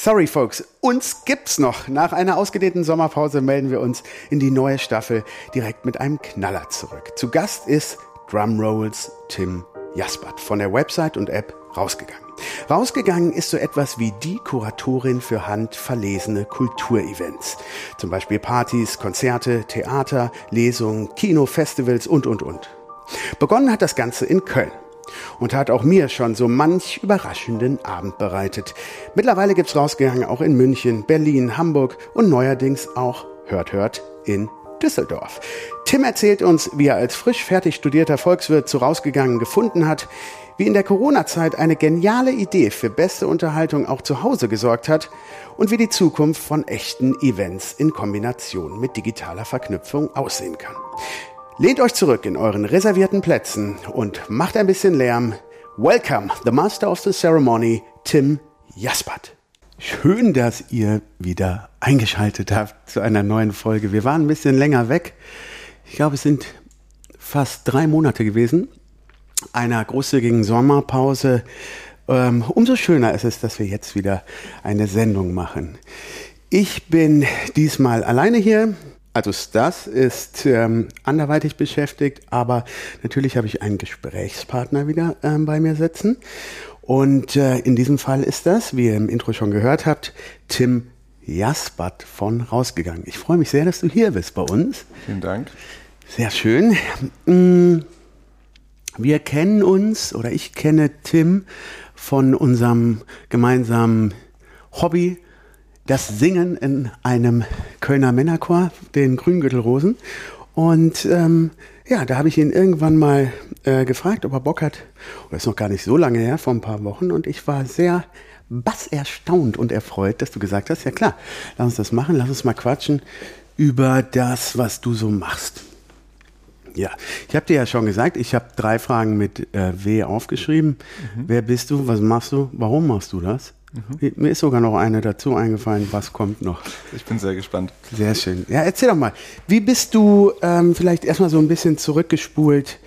Sorry, Folks, uns gibt's noch. Nach einer ausgedehnten Sommerpause melden wir uns in die neue Staffel direkt mit einem Knaller zurück. Zu Gast ist Drumrolls Tim Jaspert von der Website und App rausgegangen. Rausgegangen ist so etwas wie die Kuratorin für handverlesene Kulturevents. Zum Beispiel Partys, Konzerte, Theater, Lesungen, Kino, Festivals und, und, und. Begonnen hat das Ganze in Köln und hat auch mir schon so manch überraschenden Abend bereitet. Mittlerweile gibt's rausgegangen auch in München, Berlin, Hamburg und neuerdings auch, hört, hört, in Düsseldorf. Tim erzählt uns, wie er als frisch fertig studierter Volkswirt zu rausgegangen gefunden hat, wie in der Corona-Zeit eine geniale Idee für beste Unterhaltung auch zu Hause gesorgt hat und wie die Zukunft von echten Events in Kombination mit digitaler Verknüpfung aussehen kann. Lehnt euch zurück in euren reservierten Plätzen und macht ein bisschen Lärm. Welcome, the Master of the Ceremony, Tim Jaspert. Schön, dass ihr wieder eingeschaltet habt zu einer neuen Folge. Wir waren ein bisschen länger weg. Ich glaube, es sind fast drei Monate gewesen. Einer großzügigen Sommerpause. Ähm, umso schöner ist es, dass wir jetzt wieder eine Sendung machen. Ich bin diesmal alleine hier. Also Stas ist ähm, anderweitig beschäftigt, aber natürlich habe ich einen Gesprächspartner wieder ähm, bei mir sitzen. Und äh, in diesem Fall ist das, wie ihr im Intro schon gehört habt, Tim Jaspert von Rausgegangen. Ich freue mich sehr, dass du hier bist bei uns. Vielen Dank. Sehr schön. Mm, wir kennen uns, oder ich kenne Tim von unserem gemeinsamen Hobby, das Singen in einem Kölner Männerchor, den Grüngürtelrosen. Und ähm, ja, da habe ich ihn irgendwann mal äh, gefragt, ob er Bock hat. Das ist noch gar nicht so lange her, vor ein paar Wochen. Und ich war sehr bass erstaunt und erfreut, dass du gesagt hast, ja klar, lass uns das machen, lass uns mal quatschen über das, was du so machst. Ja, ich habe dir ja schon gesagt, ich habe drei Fragen mit äh, W aufgeschrieben. Mhm. Wer bist du? Was machst du? Warum machst du das? Mhm. Mir ist sogar noch eine dazu eingefallen. Was kommt noch? Ich bin sehr gespannt. Sehr schön. Ja, erzähl doch mal. Wie bist du ähm, vielleicht erstmal so ein bisschen zurückgespult?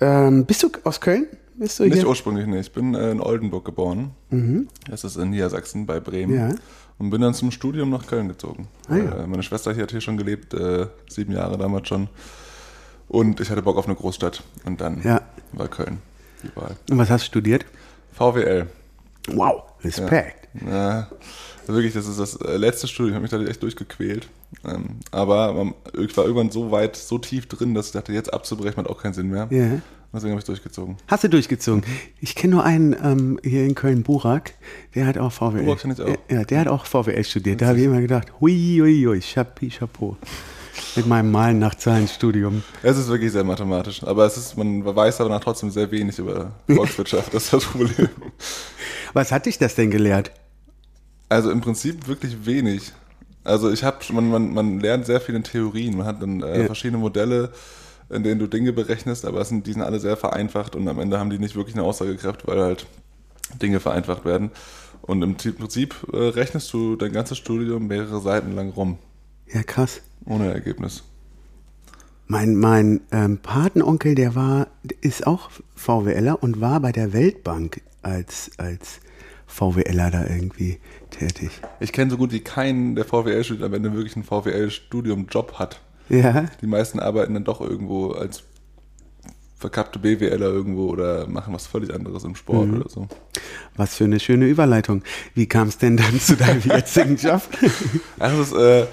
Ähm, bist du aus Köln? Bist du nicht hier? ursprünglich, nee. Ich bin äh, in Oldenburg geboren. Mhm. Das ist in Niedersachsen bei Bremen. Ja. Und bin dann zum Studium nach Köln gezogen. Ah, ja. äh, meine Schwester hier hat hier schon gelebt, äh, sieben Jahre damals schon. Und ich hatte Bock auf eine Großstadt. Und dann ja. war Köln Wahl. Und was hast du studiert? VWL. Wow, Respekt. Ja, ja, wirklich, das ist das äh, letzte Studium. Ich habe mich da echt durchgequält. Ähm, aber ich war irgendwann so weit, so tief drin, dass ich dachte, jetzt abzubrechen hat auch keinen Sinn mehr. Ja. Deswegen habe ich durchgezogen. Hast du durchgezogen? Ich kenne nur einen ähm, hier in Köln, Burak, der hat auch VWL. Burak kenne ich auch. Ja, der hat auch VWL studiert. Da habe ich immer gedacht, hui, hui, hui, Chapeau mit meinem Malen nach Zahlenstudium. Es ist wirklich sehr mathematisch, aber es ist, man weiß aber trotzdem sehr wenig über Volkswirtschaft, das ist das Problem. Was hat dich das denn gelehrt? Also im Prinzip wirklich wenig. Also ich habe, man, man, man lernt sehr viel in Theorien, man hat dann äh, ja. verschiedene Modelle, in denen du Dinge berechnest, aber sind, die sind alle sehr vereinfacht und am Ende haben die nicht wirklich eine Aussagekraft, weil halt Dinge vereinfacht werden. Und im Prinzip äh, rechnest du dein ganzes Studium mehrere Seiten lang rum. Ja, krass. Ohne Ergebnis. Mein, mein ähm, Patenonkel, der war, ist auch VWLer und war bei der Weltbank als, als VWLer da irgendwie tätig. Ich kenne so gut wie keinen, der VWL studiert, am Ende wirklich einen VWL-Studium-Job hat. Ja. Die meisten arbeiten dann doch irgendwo als verkappte BWLer irgendwo oder machen was völlig anderes im Sport mhm. oder so. Was für eine schöne Überleitung. Wie kam es denn dann zu deinem jetzigen Job? Also, äh,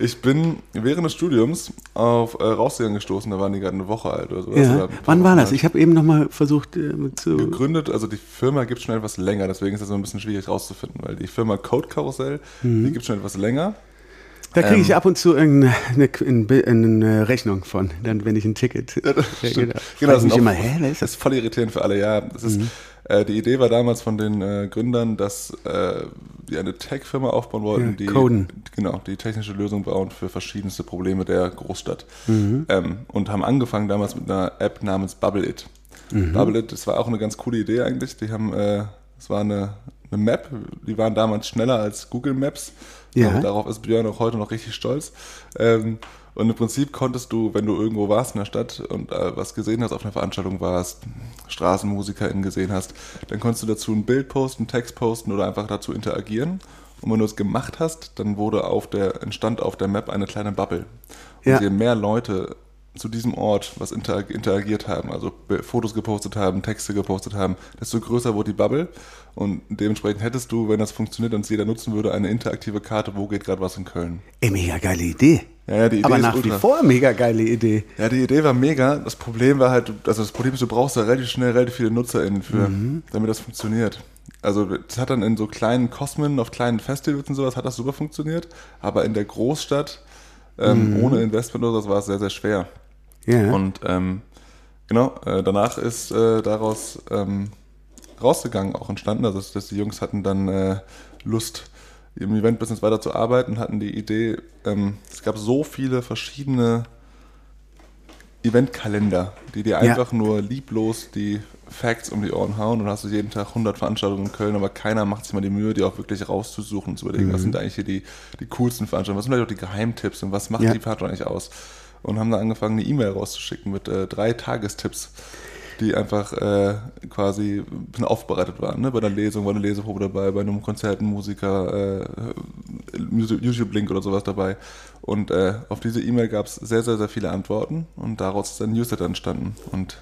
ich bin während des Studiums auf äh, Rausgegangen gestoßen, da waren die gerade eine Woche alt oder so. Ja. Wann war das? Alt. Ich habe eben nochmal versucht äh, zu. Gegründet, also die Firma gibt schon etwas länger, deswegen ist das so ein bisschen schwierig rauszufinden, weil die Firma Code Carousel, mhm. die gibt schon etwas länger. Da kriege ich ähm, ab und zu irgendeine eine, eine Rechnung von, dann wenn ich ein Ticket. Ja, das genau, das ist immer, hä, wer ist das? Das ist voll irritierend für alle, ja. Das ist, mhm. Äh, die Idee war damals von den äh, Gründern, dass äh, die eine Tech-Firma aufbauen wollten, ja, die Coden. genau die technische Lösung bauen für verschiedenste Probleme der Großstadt mhm. ähm, und haben angefangen damals mit einer App namens Bubble It. Mhm. Bubble It, das war auch eine ganz coole Idee eigentlich. Die haben, äh, es war eine, eine Map, die waren damals schneller als Google Maps. Ja. darauf ist Björn auch heute noch richtig stolz. Ähm, und im Prinzip konntest du, wenn du irgendwo warst in der Stadt und äh, was gesehen hast, auf einer Veranstaltung warst, StraßenmusikerInnen gesehen hast, dann konntest du dazu ein Bild posten, Text posten oder einfach dazu interagieren. Und wenn du es gemacht hast, dann wurde auf der, entstand auf der Map eine kleine Bubble. Und Ja. je mehr Leute zu diesem Ort was interag interagiert haben, also Fotos gepostet haben, Texte gepostet haben, desto größer wurde die Bubble. Und dementsprechend hättest du, wenn das funktioniert und es jeder nutzen würde, eine interaktive Karte, wo geht gerade was in Köln. Ey, mega geile Idee. Ja, die Idee Aber nach wie vor mega geile Idee. Ja, die Idee war mega. Das Problem war halt, also das Problem ist, du brauchst da relativ schnell relativ viele NutzerInnen für, damit das funktioniert. Also das hat dann in so kleinen Kosmen, auf kleinen Festivals und sowas, hat das super funktioniert. Aber in der Großstadt, ähm, ohne Investment oder sowas, war es sehr, sehr schwer. Ja. Und ähm, genau, äh, danach ist äh, daraus ähm, rausgegangen, auch entstanden, also dass, dass die Jungs hatten dann äh, Lust, im Event-Business weiterzuarbeiten, hatten die Idee, ähm, es gab so viele verschiedene Eventkalender, die dir Ja. einfach nur lieblos die Facts um die Ohren hauen und hast du jeden Tag 100 Veranstaltungen in Köln, aber keiner macht sich mal die Mühe, die auch wirklich rauszusuchen und zu überlegen, Mhm. was sind eigentlich hier die, die coolsten Veranstaltungen, was sind vielleicht auch die Geheimtipps und was macht Ja. die Veranstaltung eigentlich aus? Und haben dann angefangen, eine E-Mail rauszuschicken mit äh, drei Tagestipps, die einfach äh, quasi ein bisschen aufbereitet waren. Ne? Bei einer Lesung war eine Leseprobe dabei, bei einem Konzert ein Musiker, äh, YouTube-Link oder sowas dabei. Und äh, auf diese E-Mail gab es sehr, sehr, sehr viele Antworten und daraus ist ein Newsletter entstanden. Und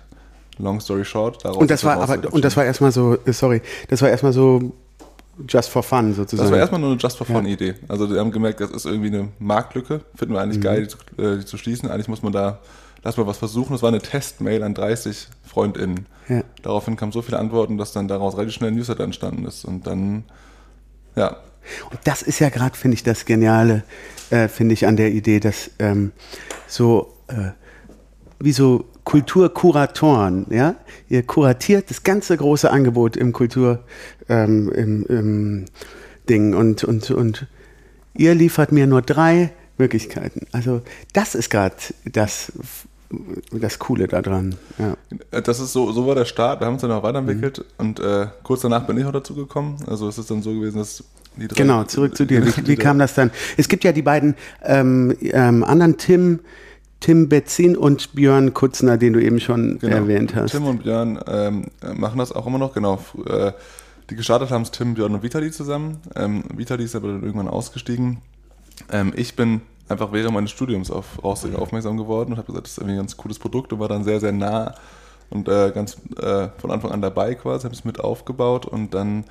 long story short, daraus Und das war aber und das war erstmal so, äh, sorry, das war erstmal so just for fun sozusagen. Das war erstmal nur eine Just for Fun Idee. Also wir haben gemerkt, das ist irgendwie eine Marktlücke. Finden wir eigentlich Mhm. geil, die zu, äh, die zu schließen. Eigentlich muss man da, lass mal was versuchen. Das war eine Testmail an 30 FreundInnen. Ja. Daraufhin kamen so viele Antworten, dass dann daraus relativ schnell ein Newsletter entstanden ist. Und dann, ja, Und das ist ja gerade, finde ich, das Geniale, äh, finde ich, an der Idee, dass ähm, so äh, wie so Kulturkuratoren, ja, ihr kuratiert das ganze große Angebot im Kultur ähm, im, im Ding und und und ihr liefert mir nur drei Möglichkeiten. Also das ist gerade das das Coole daran. Ja. Äh, Das ist so, so war der Start. Wir haben uns dann auch weiterentwickelt Mhm. und äh, kurz danach bin ich auch dazu gekommen. Also es ist dann so gewesen, dass die drei, Genau, zurück zu dir. Wie, wie kam das dann? Es gibt ja die beiden ähm, ähm, anderen Tim, Tim Betzin und Björn Kutzner, den du eben schon Genau. erwähnt hast. Tim und Björn ähm, machen das auch immer noch, genau. Äh, die gestartet haben es Tim, Björn und Vitali zusammen. Ähm, Vitali ist aber dann irgendwann ausgestiegen. Ähm, ich bin einfach während meines Studiums auf Raustiger aufmerksam geworden und habe gesagt, das ist irgendwie ein ganz cooles Produkt und war dann sehr, sehr nah und äh, ganz äh, von Anfang an dabei quasi, habe es mit aufgebaut und dann,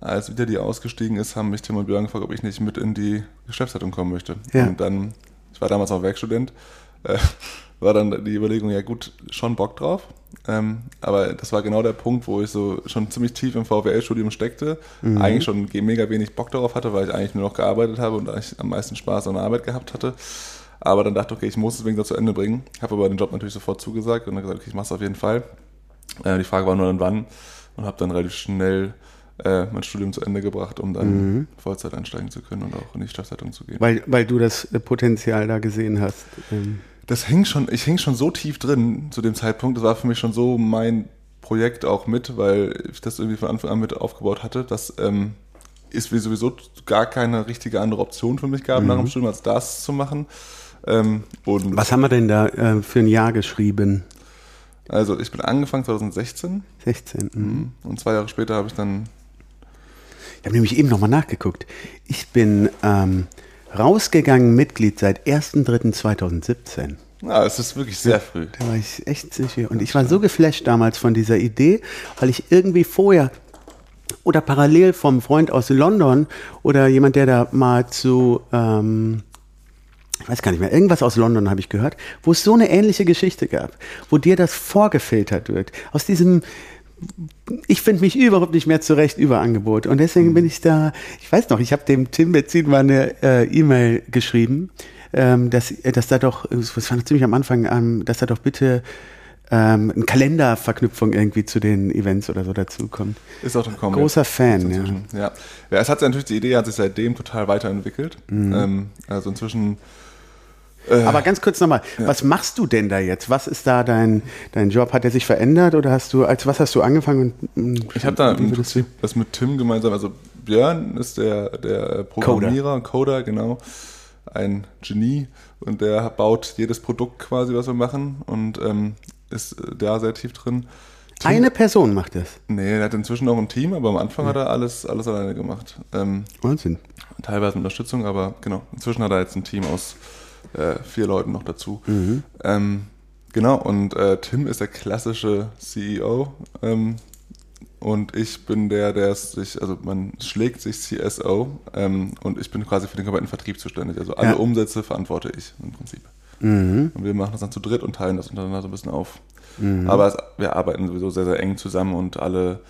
als Vitali ausgestiegen ist, haben mich Tim und Björn gefragt, ob ich nicht mit in die Geschäftsleitung kommen möchte. Ja. Und dann, ich war damals auch Werkstudent, äh, war dann die Überlegung, ja gut, schon Bock drauf. Ähm, aber das war genau der Punkt, wo ich so schon ziemlich tief im VWL-Studium steckte, eigentlich schon mega wenig Bock darauf hatte, weil ich eigentlich nur noch gearbeitet habe und eigentlich am meisten Spaß an der Arbeit gehabt hatte. Aber dann dachte ich, okay, ich muss es wegen zu Ende bringen. Habe aber den Job natürlich sofort zugesagt und dann gesagt, okay, ich mache es auf jeden Fall. Äh, die Frage war nur dann wann und habe dann relativ schnell äh, mein Studium zu Ende gebracht, um dann Vollzeit einsteigen zu können und auch in die Stadtleitung zu gehen. Weil, weil du das Potenzial da gesehen hast. Ähm, Das hing schon, ich hing schon so tief drin zu dem Zeitpunkt. Das war für mich schon so mein Projekt auch mit, weil ich das irgendwie von Anfang an mit aufgebaut hatte. dass ähm, ist wie sowieso gar keine richtige andere Option für mich gab, nach dem Studium als das zu machen. Ähm, und was haben wir denn da äh, für ein Jahr geschrieben? also ich bin angefangen 2016 16. Mhm. und zwei Jahre später habe ich dann Ich habe nämlich eben nochmal nachgeguckt. Ich bin ähm, rausgegangen Mitglied seit 1.3.2017. Ah, es ist wirklich sehr früh. Da war ich echt sicher. Und ich war so geflasht damals von dieser Idee, weil ich irgendwie vorher oder parallel vom Freund aus London oder jemand, der da mal zu, ähm, ich weiß gar nicht mehr, irgendwas aus London habe ich gehört, wo es so eine ähnliche Geschichte gab, wo dir das vorgefiltert wird. Aus diesem, ich finde mich überhaupt nicht mehr zurecht über Angebot. Und deswegen bin ich da, ich weiß noch, ich habe dem Tim Betzin mal eine äh, E-Mail geschrieben, ähm, dass, dass da doch, das war noch ziemlich am Anfang, ähm, dass da doch bitte ähm, eine Kalenderverknüpfung irgendwie zu den Events oder so dazukommt. Ist auch schon kommen. Großer Fan, ja. Ja. ja, es hat sich natürlich, die Idee hat sich seitdem total weiterentwickelt. Mhm. Ähm, also inzwischen Aber ganz kurz nochmal, was machst du denn da jetzt? Was ist da dein, dein Job? Hat er sich verändert oder hast du, als was hast du angefangen? Und, Ich habe da im Prinzip das mit Tim gemeinsam, also Björn ist der, der Programmierer, Coder. genau, ein Genie und der baut jedes Produkt quasi, was wir machen und ähm, ist äh, da sehr tief drin. Tim, Eine Person macht das. Nee, er hat inzwischen auch ein Team, aber am Anfang hat er alles, alles alleine gemacht. Ähm, Wahnsinn. teilweise mit Unterstützung, aber genau, inzwischen hat er jetzt ein Team aus äh, vier Leuten noch dazu. Mhm. Ähm, genau, und äh, Tim ist der klassische CEO ähm, und ich bin der, der sich, also man schlägt sich CSO ähm, und ich bin quasi für den kompletten Vertrieb zuständig. Also alle ja. Umsätze verantworte ich im Prinzip. Mhm. Und wir machen das dann zu dritt und teilen das untereinander so ein bisschen auf. Mhm. Aber es, wir arbeiten sowieso sehr, sehr eng zusammen und alle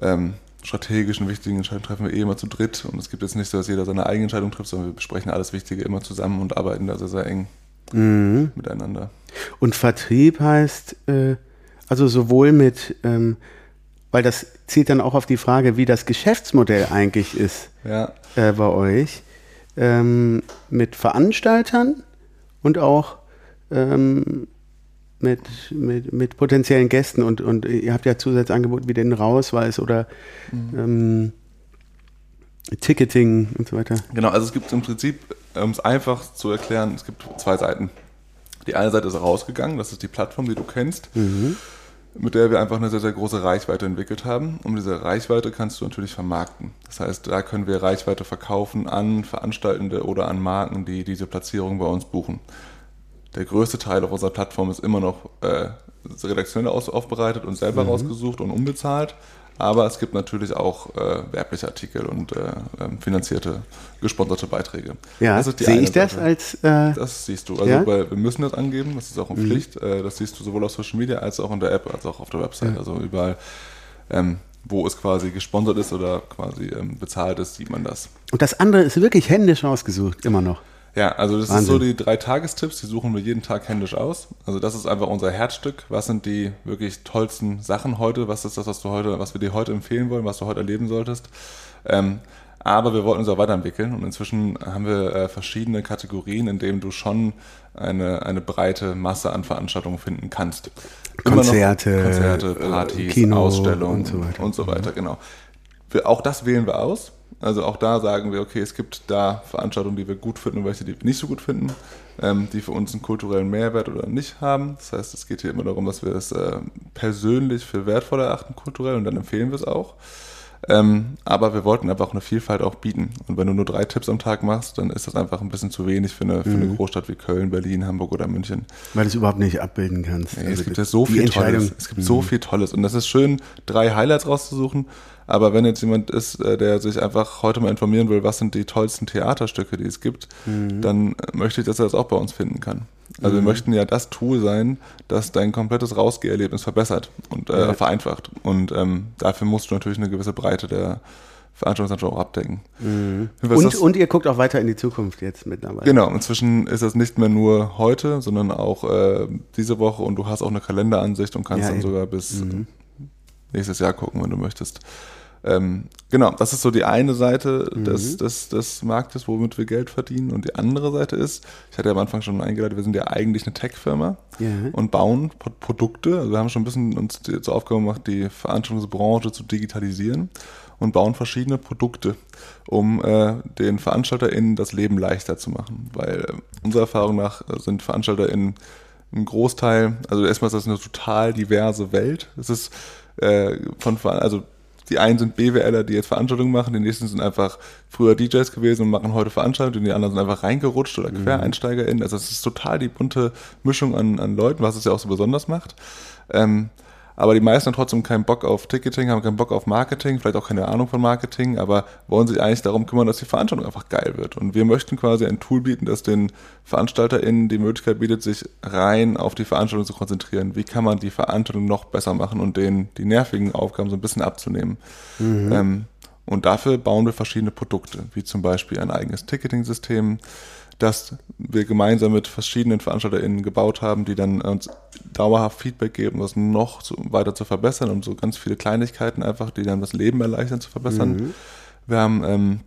ähm, strategischen, wichtigen Entscheidungen treffen wir eh immer zu dritt. Und es gibt jetzt nicht so, dass jeder seine eigene Entscheidung trifft, sondern wir besprechen alles Wichtige immer zusammen und arbeiten da sehr, sehr eng mhm. miteinander. Und Vertrieb heißt, äh, also sowohl mit, ähm, weil das zielt dann auch auf die Frage, wie das Geschäftsmodell eigentlich ist ja. äh, bei euch, ähm, mit Veranstaltern und auch ähm, mit, mit, mit potenziellen Gästen und, und ihr habt ja Zusatzangebote wie den Rausweis oder mhm. ähm, Ticketing und so weiter. Genau, also es gibt im Prinzip, um es einfach zu erklären, es gibt zwei Seiten. Die eine Seite ist rausgegangen, das ist die Plattform, die du kennst, mhm. mit der wir einfach eine sehr, sehr große Reichweite entwickelt haben. Und diese Reichweite kannst du natürlich vermarkten. Das heißt, da können wir Reichweite verkaufen an Veranstaltende oder an Marken, die diese Platzierung bei uns buchen der größte Teil auf unserer Plattform ist immer noch äh, redaktionell aufbereitet und selber mhm. rausgesucht und unbezahlt. Aber es gibt natürlich auch äh, werbliche Artikel und äh, ähm, finanzierte, gesponserte Beiträge. Ja, sehe ich das als. Äh, das siehst du. Also ja? weil wir müssen das angeben, das ist auch eine mhm. Pflicht. Äh, das siehst du sowohl auf Social Media als auch in der App, als auch auf der Website. Ja. Also überall, ähm, wo es quasi gesponsert ist oder quasi ähm, bezahlt ist, sieht man das. Und das andere ist wirklich händisch ausgesucht, immer noch. Ja, also das Wahnsinn. ist so die drei Tagestipps, die suchen wir jeden Tag händisch aus. Also das ist einfach unser Herzstück. Was sind die wirklich tollsten Sachen heute? Was ist das, was du heute, was wir dir heute empfehlen wollen, was du heute erleben solltest? Ähm, aber wir wollten uns auch weiterentwickeln und inzwischen haben wir äh, verschiedene Kategorien, in denen du schon eine, eine breite Masse an Veranstaltungen finden kannst. Konzerte, Konzerte, Partys, Kino Ausstellungen und so weiter. Und so weiter, genau. Wir, auch das wählen wir aus. Also auch da sagen wir, okay, es gibt da Veranstaltungen, die wir gut finden und welche, die wir nicht so gut finden, ähm, die für uns einen kulturellen Mehrwert oder nicht haben. Das heißt, es geht hier immer darum, dass wir es äh, persönlich für wertvoll erachten, kulturell, und dann empfehlen wir es auch. Ähm, aber wir wollten einfach eine Vielfalt auch bieten. Und wenn du nur drei Tipps am Tag machst, dann ist das einfach ein bisschen zu wenig für eine, für eine mhm. Großstadt wie Köln, Berlin, Hamburg oder München. Weil du es überhaupt nicht abbilden kannst. Nee, also es gibt ja so viel Tolles. Es gibt mhm. so viel Tolles. Und das ist schön, drei Highlights rauszusuchen aber wenn jetzt jemand ist, äh, der sich einfach heute mal informieren will, was sind die tollsten Theaterstücke, die es gibt, mhm. dann möchte ich, dass er das auch bei uns finden kann. Also mhm. wir möchten ja das Tool sein, das dein komplettes Rausgeherlebnis verbessert und äh, ja. vereinfacht. Und ähm, dafür musst du natürlich eine gewisse Breite der Veranstaltungslandschaft auch abdecken. Mhm. Und, und, ihr guckt auch weiter in die Zukunft jetzt mittlerweile. Genau, inzwischen ist das nicht mehr nur heute, sondern auch äh, diese Woche und du hast auch eine Kalenderansicht und kannst ja, dann eben. sogar bis mhm. nächstes Jahr gucken, wenn du möchtest. Ähm, genau, das ist so die eine Seite mhm. des, des, des Marktes, womit wir Geld verdienen. Und die andere Seite ist, ich hatte ja am Anfang schon eingeleitet, wir sind ja eigentlich eine Tech-Firma ja. und bauen Produkte. Also wir haben schon ein bisschen uns zur Aufgabe gemacht, die Veranstaltungsbranche zu digitalisieren und bauen verschiedene Produkte, um äh, den VeranstalterInnen das Leben leichter zu machen. Weil äh, unserer Erfahrung nach sind VeranstalterInnen ein Großteil, also erstmal ist das eine total diverse Welt. Es ist äh, von, also die einen sind BWLer, die jetzt Veranstaltungen machen, die nächsten sind einfach früher DJs gewesen und machen heute Veranstaltungen, die anderen sind einfach reingerutscht oder mhm. QuereinsteigerInnen. Also es ist total die bunte Mischung an, an Leuten, was es ja auch so besonders macht. Ähm, aber die meisten haben trotzdem keinen Bock auf Ticketing, haben keinen Bock auf Marketing, vielleicht auch keine Ahnung von Marketing, aber wollen sich eigentlich darum kümmern, dass die Veranstaltung einfach geil wird. Und wir möchten quasi ein Tool bieten, das den VeranstalterInnen die Möglichkeit bietet, sich rein auf die Veranstaltung zu konzentrieren. Wie kann man die Veranstaltung noch besser machen und denen die nervigen Aufgaben so ein bisschen abzunehmen. Mhm. Ähm, und dafür bauen wir verschiedene Produkte, wie zum Beispiel ein eigenes Ticketing-System, das wir gemeinsam mit verschiedenen VeranstalterInnen gebaut haben, die dann uns dauerhaft Feedback geben, was noch zu, weiter zu verbessern und so ganz viele Kleinigkeiten einfach, die dann das Leben erleichtern, zu verbessern. Mhm. Wir haben ähm,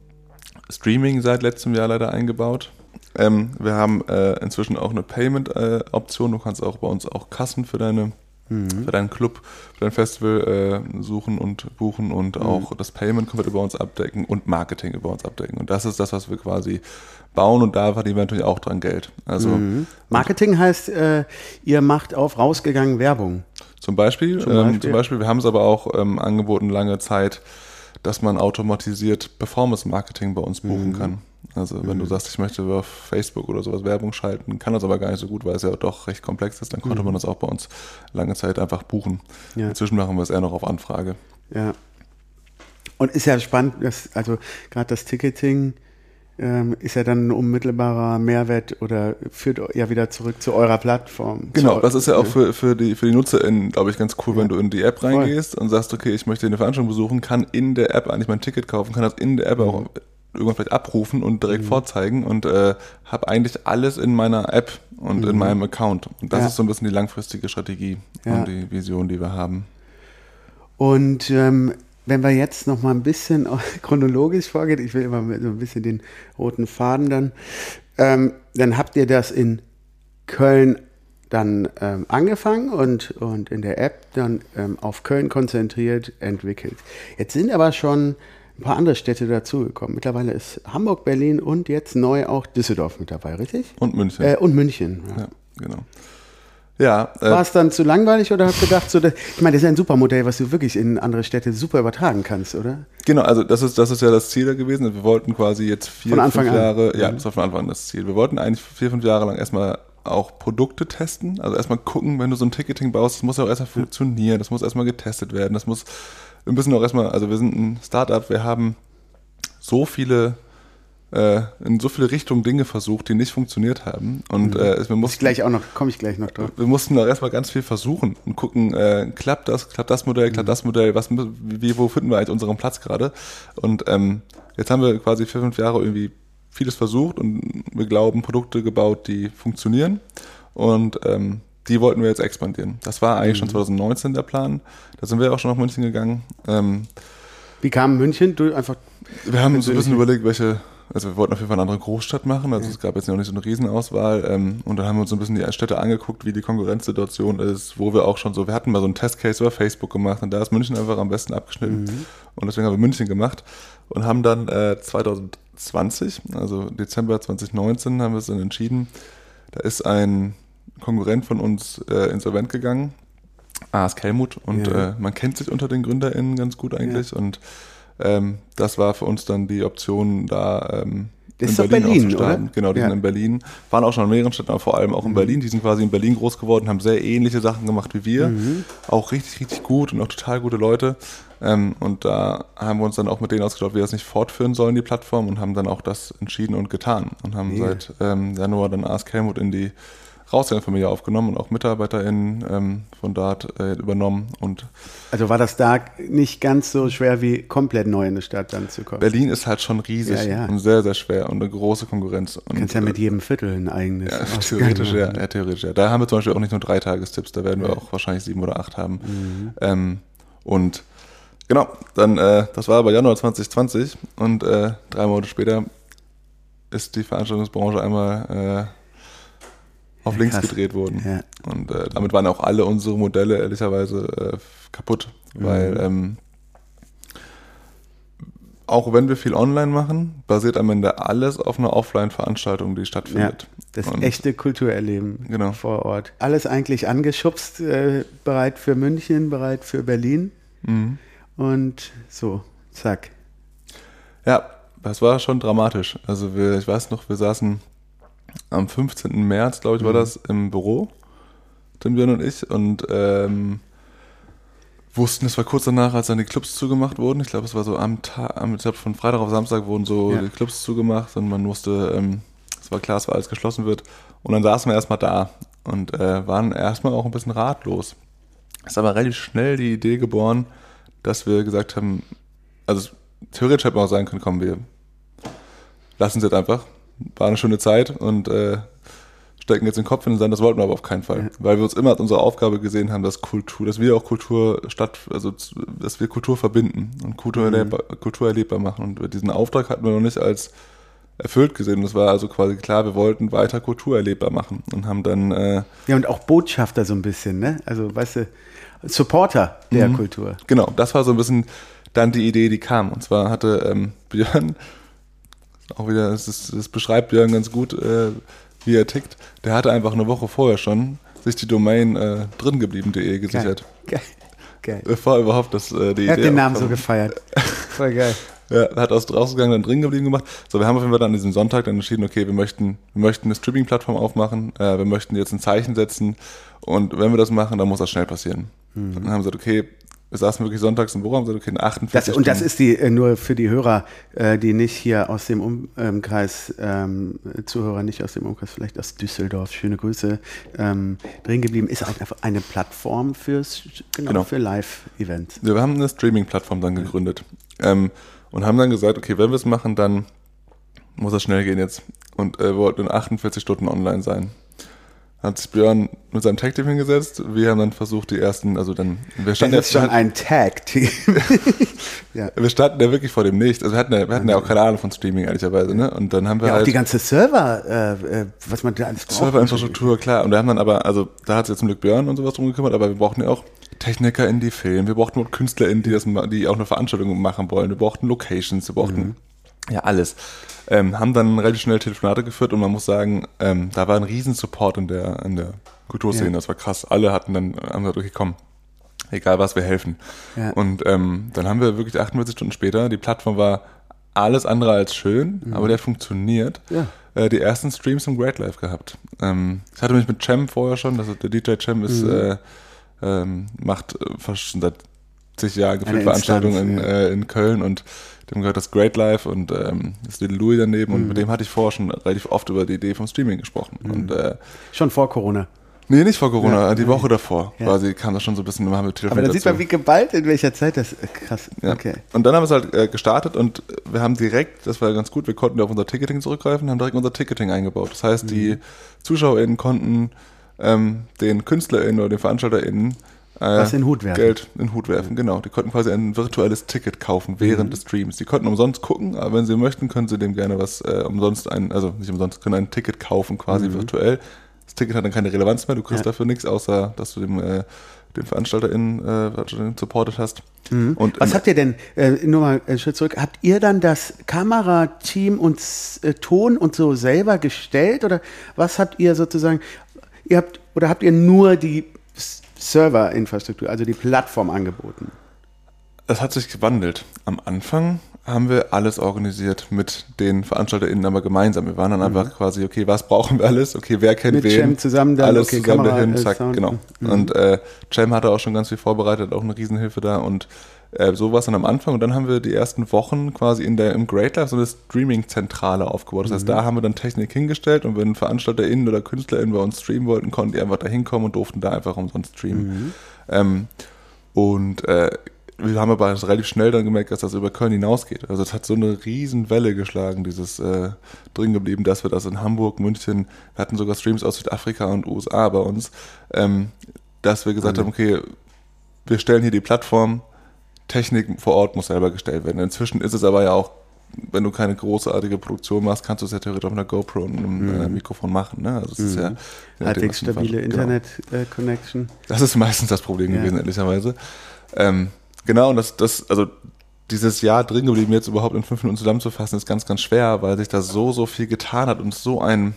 Streaming seit letztem Jahr leider eingebaut. Ähm, wir haben äh, inzwischen auch eine Payment-Option. Äh, du kannst auch bei uns auch Kassen für deine mhm. für deinen Club, für dein Festival äh, suchen und buchen und mhm. auch das Payment komplett über uns abdecken und Marketing über uns abdecken. Und das ist das, was wir quasi bauen und da verdienen wir natürlich auch dran Geld. Also mhm. Marketing heißt, äh, ihr macht auf rausgegangen Werbung. Zum Beispiel, zum Beispiel, ähm, zum Beispiel wir haben es aber auch ähm, angeboten lange Zeit, dass man automatisiert Performance-Marketing bei uns buchen mhm. kann. Also wenn mhm. du sagst, ich möchte auf Facebook oder sowas Werbung schalten, kann das aber gar nicht so gut, weil es ja doch recht komplex ist, dann konnte mhm. man das auch bei uns lange Zeit einfach buchen. Ja. Inzwischen machen wir es eher noch auf Anfrage. Ja. Und ist ja spannend, dass, also gerade das Ticketing ähm, ist ja dann ein unmittelbarer Mehrwert oder führt ja wieder zurück zu eurer Plattform. Genau, das ist ja auch für, für, die, für die NutzerInnen, glaube ich, ganz cool, ja. wenn du in die App reingehst Voll. und sagst, okay, ich möchte eine Veranstaltung besuchen, kann in der App eigentlich mein Ticket kaufen, kann das in der App mhm. auch irgendwann vielleicht abrufen und direkt mhm. vorzeigen und äh, habe eigentlich alles in meiner App und mhm. in meinem Account. Und das ja. ist so ein bisschen die langfristige Strategie ja. und die Vision, die wir haben. Und ähm, wenn wir jetzt noch mal ein bisschen chronologisch vorgehen, ich will immer so ein bisschen den roten Faden dann, ähm, dann habt ihr das in Köln dann ähm, angefangen und, und in der App dann ähm, auf Köln konzentriert entwickelt. Jetzt sind aber schon ein paar andere Städte dazugekommen. Mittlerweile ist Hamburg, Berlin und jetzt neu auch Düsseldorf mit dabei, richtig? Und München. Äh, und München. Ja, ja genau. Ja, äh, War es dann zu langweilig oder hast du gedacht, so, ich meine, das ist ja ein super Modell, was du wirklich in andere Städte super übertragen kannst, oder? Genau, also das ist, das ist ja das Ziel da gewesen. Wir wollten quasi jetzt vier, von Anfang fünf Jahre, an. ja, mhm. das war von Anfang an das Ziel. Wir wollten eigentlich vier, fünf Jahre lang erstmal auch Produkte testen. Also erstmal gucken, wenn du so ein Ticketing baust, das muss ja auch erstmal funktionieren, das muss erstmal getestet werden, das muss, wir müssen auch erstmal, also wir sind ein Startup, wir haben so viele äh, in so viele Richtungen Dinge versucht, die nicht funktioniert haben. Und mhm. äh, wir mussten, gleich auch noch, komme ich gleich noch drauf. Wir mussten auch erstmal ganz viel versuchen und gucken, äh, klappt das, klappt das Modell, klappt mhm. das Modell, was, wie, wo finden wir eigentlich unseren Platz gerade? Und ähm, jetzt haben wir quasi vier, fünf Jahre irgendwie vieles versucht und wir glauben, Produkte gebaut, die funktionieren. Und ähm, die wollten wir jetzt expandieren. Das war eigentlich mhm. schon 2019 der Plan. Da sind wir auch schon nach München gegangen. Ähm, wie kam München? Du einfach. Wir haben so ein bisschen überlegt, welche also wir wollten auf jeden Fall eine andere Großstadt machen, also es gab jetzt noch nicht so eine Riesenauswahl. Ähm, und dann haben wir uns so ein bisschen die Städte angeguckt, wie die Konkurrenzsituation ist, wo wir auch schon so, wir hatten mal so einen Testcase über Facebook gemacht und da ist München einfach am besten abgeschnitten. Mhm. Und deswegen haben wir München gemacht und haben dann äh, 2020, also Dezember 2019, haben wir es dann entschieden, da ist ein Konkurrent von uns äh, insolvent gegangen, AS Helmut, und ja. äh, man kennt sich unter den GründerInnen ganz gut eigentlich ja. und ähm, das war für uns dann die Option, da ähm, das in Berlin, Berlin oder? Genau, die ja. sind in Berlin. Waren auch schon in mehreren Städten, aber vor allem auch in mhm. Berlin. Die sind quasi in Berlin groß geworden, haben sehr ähnliche Sachen gemacht wie wir. Mhm. Auch richtig, richtig gut und auch total gute Leute. Ähm, und da haben wir uns dann auch mit denen ausgedacht, wie wir das nicht fortführen sollen, die Plattform, und haben dann auch das entschieden und getan. Und haben ja. seit ähm, Januar dann Ask Helmut in die Rausgängerfamilie aufgenommen und auch MitarbeiterInnen ähm, von dort äh, übernommen. Und also war das da nicht ganz so schwer wie komplett neu in eine Stadt dann zu kommen? Berlin ist halt schon riesig ja, ja. und sehr, sehr schwer und eine große Konkurrenz. Und, du kannst ja mit äh, jedem Viertel ein eigenes. Ja, theoretisch, ja, ja, theoretisch, ja. Da haben wir zum Beispiel auch nicht nur drei Tagestipps, da werden wir auch wahrscheinlich sieben oder acht haben. Mhm. Ähm, und genau, dann, äh, das war aber Januar 2020 und äh, drei Monate später ist die Veranstaltungsbranche einmal auf links Krass. gedreht wurden. Ja. Und äh, damit waren auch alle unsere Modelle ehrlicherweise äh, kaputt, mhm. weil ähm, auch wenn wir viel online machen, basiert am Ende alles auf einer Offline-Veranstaltung, die stattfindet. Ja, das Und echte Kulturerleben genau. vor Ort. Alles eigentlich angeschubst, äh, bereit für München, bereit für Berlin. Mhm. Und so, zack. Ja, das war schon dramatisch. Also wir, ich weiß noch, wir saßen am 15. März, glaube ich, war mhm. das im Büro, Tim Björn und ich, und ähm, wussten, es war kurz danach, als dann die Clubs zugemacht wurden. Ich glaube, es war so am Tag, ich glaube, von Freitag auf Samstag wurden so ja. die Clubs zugemacht und man wusste, ähm, es war klar, es war alles geschlossen wird. Und dann saßen wir erstmal da und äh, waren erstmal auch ein bisschen ratlos. Es ist aber relativ schnell die Idee geboren, dass wir gesagt haben, also theoretisch hätte man auch sagen können, komm, wir lassen es jetzt einfach war eine schöne Zeit und äh, stecken jetzt den Kopf in den Sand, das wollten wir aber auf keinen Fall. Ja. Weil wir uns immer als unsere Aufgabe gesehen haben, dass Kultur, dass wir auch Kultur statt, also dass wir Kultur verbinden und Kultur, mhm. erlebbar, Kultur erlebbar machen. Und diesen Auftrag hatten wir noch nicht als erfüllt gesehen. Das war also quasi klar, wir wollten weiter Kultur erlebbar machen und haben dann. Äh, ja, und auch Botschafter so ein bisschen, ne? Also, weißt du, Supporter der mhm. Kultur. Genau, das war so ein bisschen dann die Idee, die kam. Und zwar hatte ähm, Björn auch wieder, das, ist, das beschreibt Björn ganz gut, äh, wie er tickt. Der hatte einfach eine Woche vorher schon sich die Domain äh, dringeblieben.de gesichert. Geil. Geil. Bevor überhaupt das, äh, die er Idee. Hat den Namen so gefeiert. Voll geil. Ja, hat aus draußen gegangen, dann drin geblieben gemacht. So, wir haben auf jeden Fall dann an diesem Sonntag dann entschieden, okay, wir möchten, wir möchten eine Streaming-Plattform aufmachen, äh, wir möchten jetzt ein Zeichen setzen und wenn wir das machen, dann muss das schnell passieren. Mhm. Dann haben wir gesagt, okay, wir saßen wirklich sonntags im Büro, haben gesagt, okay, in 48 das, Und das ist die äh, nur für die Hörer, äh, die nicht hier aus dem Umkreis, ähm, Zuhörer nicht aus dem Umkreis, vielleicht aus Düsseldorf, schöne Grüße, ähm, drin geblieben, ist auch einfach eine Plattform fürs, genau, genau. für Live-Events. Ja, wir haben eine Streaming-Plattform dann gegründet. Ähm, und haben dann gesagt, okay, wenn wir es machen, dann muss es schnell gehen jetzt. Und äh, wir wollten in 48 Stunden online sein. Hat sich Björn mit seinem Tag-Team hingesetzt. Wir haben dann versucht, die ersten, also dann, wir standen das ist schon ein Tag-Team. ja. Wir standen ja wirklich vor dem Nicht. Also wir hatten ja, wir hatten ja auch keine Ahnung von Streaming, ehrlicherweise, ne? Und dann haben wir ja, halt. auch die ganze Server, äh, äh was man da alles braucht. Serverinfrastruktur, klar. Und wir haben dann aber, also da hat sich jetzt zum Glück Björn und sowas drum gekümmert, aber wir brauchten ja auch Techniker in die Filme, wir brauchten Künstler in die das, die auch eine Veranstaltung machen wollen, wir brauchten Locations, wir brauchten mhm. Ja alles. Ähm, haben dann relativ schnell Telefonate geführt und man muss sagen, ähm, da war ein riesen Support in der, in der Kulturszene, ja. das war krass. Alle hatten dann, haben gesagt, okay, komm, egal was, wir helfen. Ja. Und ähm, dann haben wir wirklich 48 Stunden später, die Plattform war alles andere als schön, mhm. aber der funktioniert. Ja. Äh, die ersten Streams im Great Life gehabt. Ähm, ich hatte mich mit Cem vorher schon, also der DJ Cem ist mhm. äh, ähm, macht äh, fast schon seit zig Jahren gefühlt Veranstaltungen in, ja. äh, in Köln und dem gehört das Great Life und ähm, das Little Louis daneben mhm. und mit dem hatte ich vorher schon relativ oft über die Idee vom Streaming gesprochen. Mhm. Und, äh, schon vor Corona. Nee, nicht vor Corona, ja, die Woche davor ja. quasi kam das schon so ein bisschen, haben wir telefoniert. Aber da sieht man, wie geballt in welcher Zeit das. Äh, krass. Ja. Okay. Und dann haben wir es halt äh, gestartet und wir haben direkt, das war ganz gut, wir konnten auf unser Ticketing zurückgreifen, haben direkt unser Ticketing eingebaut. Das heißt, mhm. die ZuschauerInnen konnten ähm, den KünstlerInnen oder den VeranstalterInnen Was in den Hut werfen. Geld in den Hut werfen, genau. Die konnten quasi ein virtuelles Ticket kaufen während mhm. des Streams. Die konnten umsonst gucken, aber wenn sie möchten, können sie dem gerne was äh, umsonst ein, also nicht umsonst, können ein Ticket kaufen quasi mhm. virtuell. Das Ticket hat dann keine Relevanz mehr, du kriegst ja. dafür nichts, außer dass du dem äh, den VeranstalterInnen, äh, supportet hast. Mhm. Und, Was habt ihr denn, äh, nur mal einen Schritt zurück, habt ihr dann das Kamerateam und äh, Ton und so selber gestellt oder was habt ihr sozusagen, ihr habt, oder habt ihr nur die Serverinfrastruktur, also die Plattform angeboten? Es hat sich gewandelt. Am Anfang haben wir alles organisiert mit den VeranstalterInnen, aber gemeinsam. Wir waren dann mhm. einfach quasi, okay, was brauchen wir alles? Okay, wer kennt mit wen? Mit zusammen dann, alles okay, zusammen Kamera, dahin, zack, Sound. genau. Mhm. Und äh, Cem hatte auch schon ganz viel vorbereitet, auch eine Riesenhilfe da und äh, so war es dann am Anfang und dann haben wir die ersten Wochen quasi in der, im Great Life so eine Streaming-Zentrale aufgebaut. Das heißt, mhm. da haben wir dann Technik hingestellt und wenn VeranstalterInnen oder KünstlerInnen bei uns streamen wollten, konnten die einfach da hinkommen und durften da einfach umsonst streamen. Mhm. Ähm, und äh, wir haben aber relativ schnell dann gemerkt, dass das über Köln hinausgeht. Also es hat so eine riesen Welle geschlagen, dieses äh, drin geblieben, dass wir das in Hamburg, München, wir hatten sogar Streams aus Südafrika und USA bei uns, ähm, dass wir gesagt mhm. haben, okay, wir stellen hier die Plattform, Technik vor Ort muss selber gestellt werden. Inzwischen ist es aber ja auch, wenn du keine großartige Produktion machst, kannst du es ja theoretisch auf einer GoPro und einem mhm. äh, Mikrofon machen. Ne? Also es mhm. ist ja, mhm. halbwegs stabile genau. Internet-Connection. Äh, das ist meistens das Problem ja. gewesen, ehrlicherweise. Ähm, genau, und das, das, also dieses Jahr drin geblieben, jetzt überhaupt in fünf Minuten zusammenzufassen, ist ganz, ganz schwer, weil sich da so, so viel getan hat und so ein,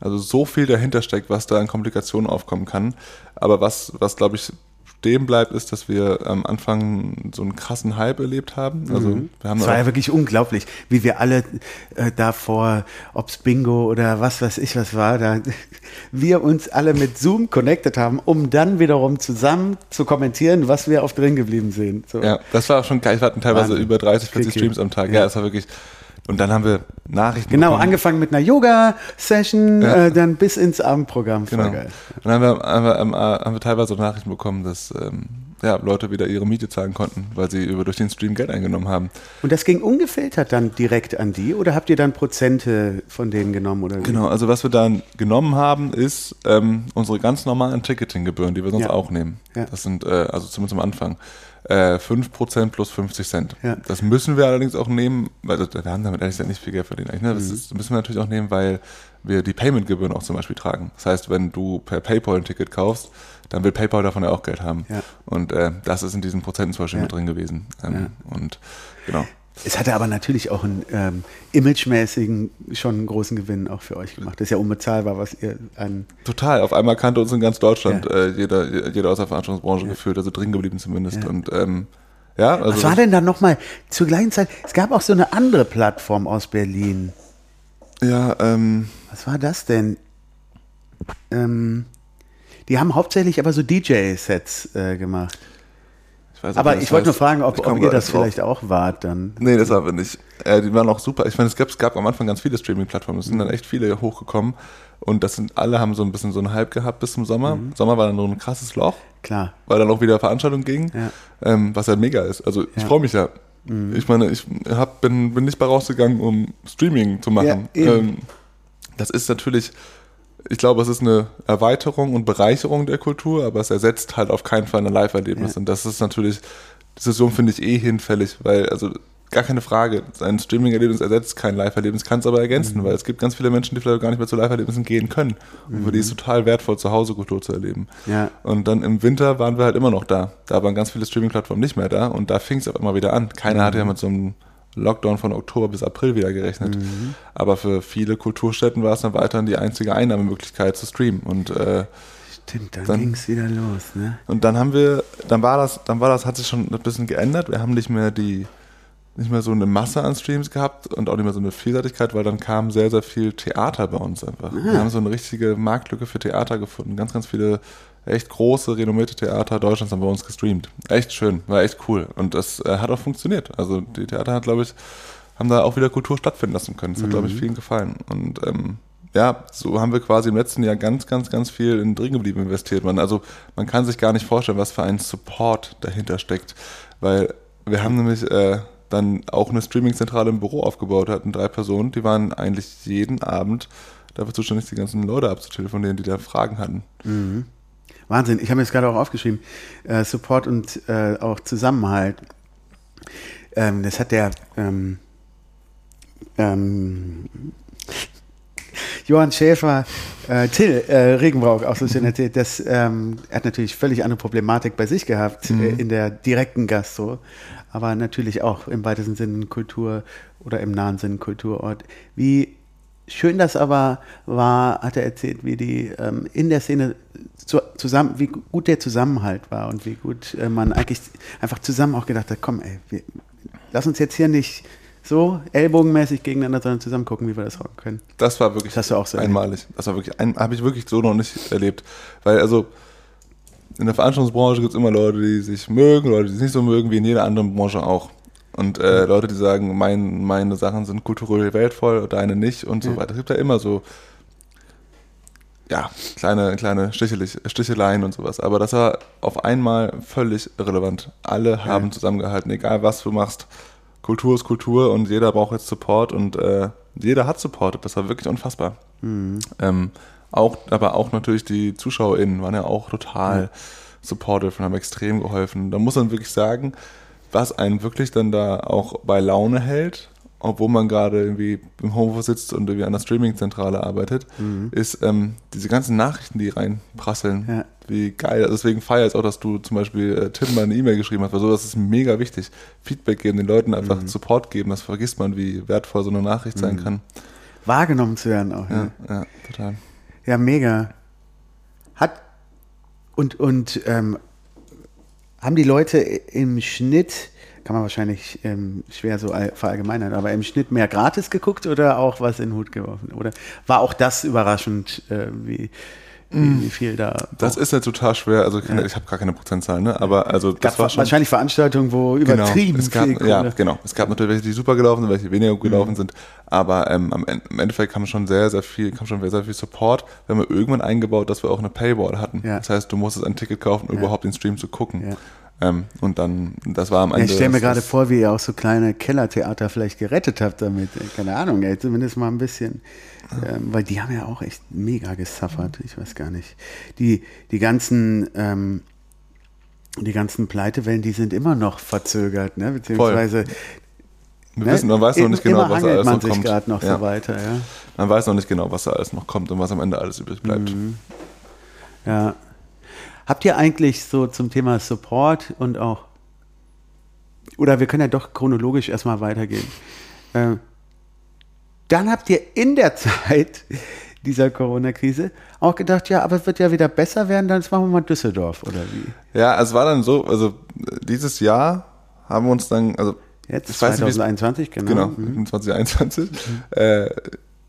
also so viel dahinter steckt, was da an Komplikationen aufkommen kann. Aber was, was glaube ich, stehen bleibt, ist, dass wir am Anfang so einen krassen Hype erlebt haben. Also mhm. wir haben es war ja wirklich unglaublich, wie wir alle äh, davor, ob's Bingo oder was weiß ich was war, da wir uns alle mit Zoom connected haben, um dann wiederum zusammen zu kommentieren, was wir auf drin geblieben sind. So. Ja, das war auch schon geil. Wir hatten teilweise Wahnsinn. über 30, 40 Kiki. Streams am Tag. Ja, es war wirklich und dann haben wir Nachrichten Genau, bekommen. angefangen mit einer Yoga-Session, ja. äh, dann bis ins Abendprogramm. Voll genau. geil. Und dann haben wir, haben wir, ähm, haben wir teilweise auch Nachrichten bekommen, dass ähm, ja, Leute wieder ihre Miete zahlen konnten, weil sie über durch den Stream Geld eingenommen haben. Und das ging ungefiltert dann direkt an die oder habt ihr dann Prozente von denen genommen? Oder genau, also was wir dann genommen haben, ist ähm, unsere ganz normalen Ticketinggebühren, die wir sonst ja. auch nehmen. Ja. Das sind, äh, also zumindest am Anfang äh, 5% plus 50 Cent. Ja. Das müssen wir allerdings auch nehmen, weil wir haben damit ehrlich gesagt nicht viel Geld verdient. Ne? Das, mhm. ist, müssen wir natürlich auch nehmen, weil wir die Payment-Gebühren auch zum Beispiel tragen. Das heißt, wenn du per PayPal ein Ticket kaufst, dann will PayPal davon ja auch Geld haben. Ja. Und äh, das ist in diesen Prozenten zum Beispiel ja. mit drin gewesen. Ähm, und genau. Es hatte aber natürlich auch einen ähm, imagemäßigen schon einen großen Gewinn auch für euch gemacht. Das ist ja unbezahlbar, was ihr an. Total. Auf einmal kannte uns in ganz Deutschland ja. äh, jeder, jeder aus der Veranstaltungsbranche ja. gefühlt, also drin geblieben zumindest. Ja. Und ähm, Ja, also Was war denn da nochmal zur gleichen Zeit? Es gab auch so eine andere Plattform aus Berlin. Ja, ähm, Was war das denn? Ähm, die haben hauptsächlich aber so DJ-Sets äh, gemacht. Ich Aber ich wollte nur fragen, ob, ob ihr das drauf. vielleicht auch wart dann. Nee, das haben wir nicht. Äh, die waren auch super. Ich meine, es gab, es gab am Anfang ganz viele Streaming-Plattformen. Es sind Mhm. dann echt viele hochgekommen. Und das sind alle haben so ein bisschen so einen Hype gehabt bis zum Sommer. Mhm. Sommer war dann so ein krasses Loch, Klar. weil dann auch wieder Veranstaltungen ging, Ja. ähm, was ja mega ist. Also ich Ja. Mhm. freue mich ja. Ich meine, ich hab, bin, bin nicht bei rausgegangen, um Streaming zu machen. Ja, eben. ähm, das ist natürlich, ich glaube, es ist eine Erweiterung und Bereicherung der Kultur, aber es ersetzt halt auf keinen Fall ein Live-Erlebnis. Ja. Und das ist natürlich, Diskussion finde ich eh hinfällig, weil, also gar keine Frage, ein Streaming-Erlebnis ersetzt kein Live-Erlebnis, kann es aber Mhm. ergänzen, weil es gibt ganz viele Menschen, die vielleicht gar nicht mehr zu Live-Erlebnissen gehen können. Und für die ist total wertvoll, zu Hause Kultur zu erleben. Mhm. Ja. Und dann im Winter waren wir halt immer noch da. Da waren ganz viele Streaming-Plattformen nicht mehr da und da fing es auf einmal wieder an. Keiner hatte ja Mhm. mit so einem Lockdown von Oktober bis April wieder gerechnet. Mhm. Aber für viele Kulturstätten war es dann weiterhin die einzige Einnahmemöglichkeit zu streamen. Und, äh, Stimmt, dann, Dann- ging es wieder los. Ne? und dann haben wir, dann war das, dann war das, hat sich schon ein bisschen geändert. Wir haben nicht mehr die, nicht mehr so eine Masse an Streams gehabt und auch nicht mehr so eine Vielseitigkeit, weil dann kam sehr, sehr viel Theater bei uns einfach. Wir haben so eine richtige Marktlücke für Theater gefunden. Ganz, ganz viele echt große, renommierte Theater Deutschlands haben bei uns gestreamt. Echt schön, war echt cool. Und das äh, hat auch funktioniert. Also die Theater hat, glaube ich, haben da auch wieder Kultur stattfinden lassen können. Das hat, glaube ich, vielen gefallen. Und ähm, ja, so haben wir quasi im letzten Jahr ganz, ganz, ganz viel in drin geblieben investiert. Man, also man kann sich gar nicht vorstellen, was für ein Support dahinter steckt. Weil wir haben nämlich äh, dann auch eine Streaming-Zentrale im Büro aufgebaut, hatten drei Personen, die waren eigentlich jeden Abend dafür zuständig, die ganzen Leute abzutelefonieren, die da Fragen hatten. Wahnsinn, ich habe mir das gerade auch aufgeschrieben. Äh, Support und äh, auch Zusammenhalt. Ähm, das hat der ähm, ähm, Johann Schäfer, äh, Till äh, Regenbrauch auch so schön erzählt, dass ähm, hat natürlich völlig andere Problematik bei sich gehabt äh, in der direkten Gastro, aber natürlich auch im weitesten Sinne Kultur oder im nahen Sinn Kulturort. Wie schön das aber war, hat er erzählt, wie die ähm, in der Szene zu, zusammen, wie gut der Zusammenhalt war und wie gut äh, man eigentlich einfach zusammen auch gedacht hat, komm, ey, wir, lass uns jetzt hier nicht so ellbogenmäßig gegeneinander, sondern zusammen gucken, wie wir das rocken können. Das war wirklich Das du auch so einmalig. Das war wirklich, ein, habe ich wirklich so noch nicht erlebt. Weil also in der Veranstaltungsbranche gibt es immer Leute, die sich mögen, Leute, die es nicht so mögen, wie in jeder anderen Branche auch. Und äh, Leute, die sagen, mein, meine Sachen sind kulturell weltvoll, deine nicht und so weiter. Es gibt ja immer so, ja, kleine, kleine Stichelig, Sticheleien und sowas. Aber das war auf einmal völlig irrelevant. Alle haben zusammengehalten, egal was du machst. Kultur ist Kultur und jeder braucht jetzt Support und äh, jeder hat supportet. Das war wirklich unfassbar. Ähm, auch, aber auch natürlich die ZuschauerInnen waren ja auch total supportive und haben extrem geholfen. Da muss man wirklich sagen, was einen wirklich dann da auch bei Laune hält, obwohl man gerade irgendwie im Homeoffice sitzt und irgendwie an der Streaming-Zentrale arbeitet, ist ähm, diese ganzen Nachrichten, die reinprasseln. Ja. Wie geil. Also deswegen feiere ich auch, dass du zum Beispiel äh, Tim mal eine E-Mail geschrieben hast, weil sowas ist mega wichtig. Feedback geben, den Leuten einfach Support geben, das vergisst man, wie wertvoll so eine Nachricht sein kann. Wahrgenommen zu werden auch. Ja, Ja, ja, total. ja mega. Hat und, und ähm, haben die Leute im Schnitt, kann man wahrscheinlich ähm, schwer so all- verallgemeinern, aber im Schnitt mehr gratis geguckt oder auch was in den Hut geworfen? Oder war auch das überraschend, äh, wie, wie, wie viel da? Das ist ja total schwer. Also keine- ich habe gar keine Prozentzahl, ne? Aber also das gab war schon wahrscheinlich Veranstaltungen, wo übertrieben Genau. Es gab, viel ja, genau. Es gab natürlich welche, die super gelaufen sind, welche die weniger gut gelaufen sind. Aber ähm, am im Endeffekt kam schon sehr, sehr viel, kam schon sehr viel Support. Wir haben ja irgendwann eingebaut, dass wir auch eine Paywall hatten. Ja. Das heißt, du musstest ein Ticket kaufen, um Ja. überhaupt den Stream zu gucken. Ähm, und dann, das war am Ja, Ende. ich stelle mir gerade vor, wie ihr auch so kleine Kellertheater vielleicht gerettet habt damit. Ey, Keine Ahnung, ey, zumindest mal ein bisschen. Ähm, weil die haben ja auch echt mega gesuffert. Ich weiß gar nicht. Die, die ganzen, ähm, die ganzen Pleitewellen, die sind immer noch verzögert, ne? Beziehungsweise. Wir ne? wissen, man weiß noch Im- nicht genau, immer was da alles noch kommt. noch Ja. so weiter, ja. Man weiß noch nicht genau, was da alles noch kommt und was am Ende alles übrig bleibt. Mhm. Ja. Habt ihr eigentlich so zum Thema Support und auch, oder wir können ja doch chronologisch erstmal weitergehen. Äh, dann habt ihr in der Zeit dieser Corona-Krise auch gedacht, ja, aber es wird ja wieder besser werden, dann machen wir mal Düsseldorf oder wie? Ja, es war dann so, also dieses Jahr haben wir uns dann, also Jetzt, ich weiß nicht, 2021, genau. Genau, Mhm. 2021. Äh,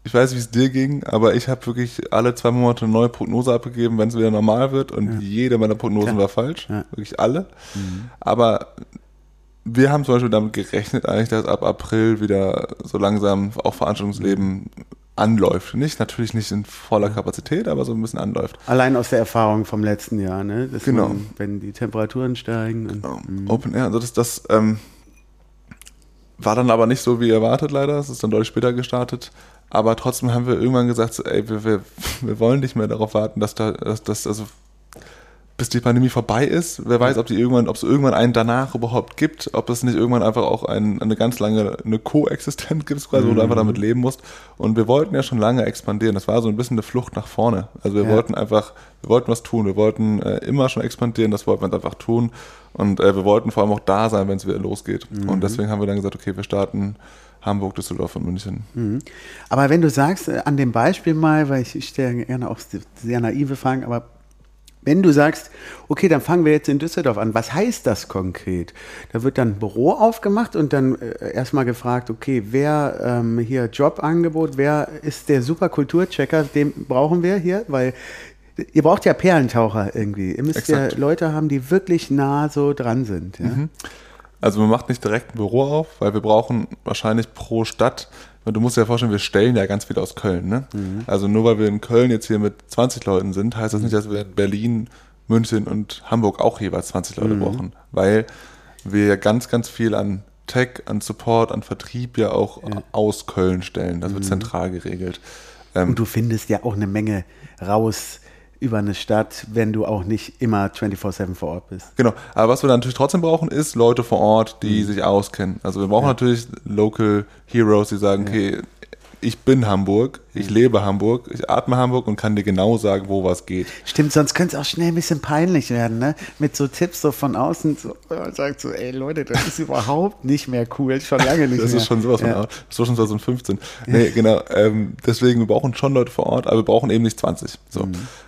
ich weiß, wie es dir ging, aber ich habe wirklich alle zwei Monate eine neue Prognose abgegeben, wenn es wieder normal wird. Und jede meiner Prognosen Klar. war falsch. Ja. Wirklich alle. Aber wir haben zum Beispiel damit gerechnet, eigentlich, dass ab April wieder so langsam auch Veranstaltungsleben anläuft. Nicht, natürlich nicht in voller Kapazität, aber so ein bisschen anläuft. Allein aus der Erfahrung vom letzten Jahr, ne? Dass Genau. Man, wenn die Temperaturen steigen. Und, Ähm, Open Air, also das, das ähm, war dann aber nicht so wie erwartet leider. Es ist dann deutlich später gestartet. Aber trotzdem haben wir irgendwann gesagt, ey, wir, wir, wir wollen nicht mehr darauf warten, dass da, dass, dass also bis die Pandemie vorbei ist. Wer weiß, ob die irgendwann, ob es irgendwann einen danach überhaupt gibt, ob es nicht irgendwann einfach auch ein, eine ganz lange eine Koexistenz gibt, quasi, wo du einfach damit leben musst. Und wir wollten ja schon lange expandieren. Das war so ein bisschen eine Flucht nach vorne. Also wir Ja. wollten einfach, wir wollten was tun. Wir wollten äh, immer schon expandieren. Das wollten wir einfach tun. Und äh, wir wollten vor allem auch da sein, wenn es wieder losgeht. Und deswegen haben wir dann gesagt, okay, wir starten Hamburg, Düsseldorf und München. Mhm. Aber wenn du sagst, äh, an dem Beispiel mal, weil ich, ich stelle gerne auch sehr naive Fragen, aber wenn du sagst, okay, dann fangen wir jetzt in Düsseldorf an, was heißt das konkret? Da wird dann ein Büro aufgemacht und dann äh, erstmal gefragt, okay, wer ähm, hier Jobangebot, wer ist der super Kulturchecker, den brauchen wir hier, weil ihr braucht ja Perlentaucher irgendwie. Ihr müsst Exakt. ja Leute haben, die wirklich nah so dran sind. Ja? Also man macht nicht direkt ein Büro auf, weil wir brauchen wahrscheinlich pro Stadt, du musst dir ja vorstellen, wir stellen ja ganz viel aus Köln. Ne? Also nur weil wir in Köln jetzt hier mit 20 Leuten sind, heißt das nicht, dass wir in Berlin, München und Hamburg auch jeweils 20 Leute brauchen, weil wir ja ganz, ganz viel an Tech, an Support, an Vertrieb ja auch aus Köln stellen. Das wird zentral geregelt. Ähm, Und du findest ja auch eine Menge raus über eine Stadt, wenn du auch nicht immer 24-7 vor Ort bist. Genau, aber was wir dann natürlich trotzdem brauchen, ist Leute vor Ort, die sich auskennen. Also wir brauchen natürlich Local Heroes, die sagen, okay, ich bin Hamburg, ich lebe Hamburg, ich atme Hamburg und kann dir genau sagen, wo was geht. Stimmt, sonst könnte es auch schnell ein bisschen peinlich werden, ne? Mit so Tipps so von außen, so, und sagt so, ey Leute, das ist überhaupt nicht mehr cool, schon lange nicht Das mehr. ist schon sowas von ja. out. Das war schon 2015. Nee, genau. Ähm, deswegen, wir brauchen schon Leute vor Ort, aber wir brauchen eben nicht 20. So.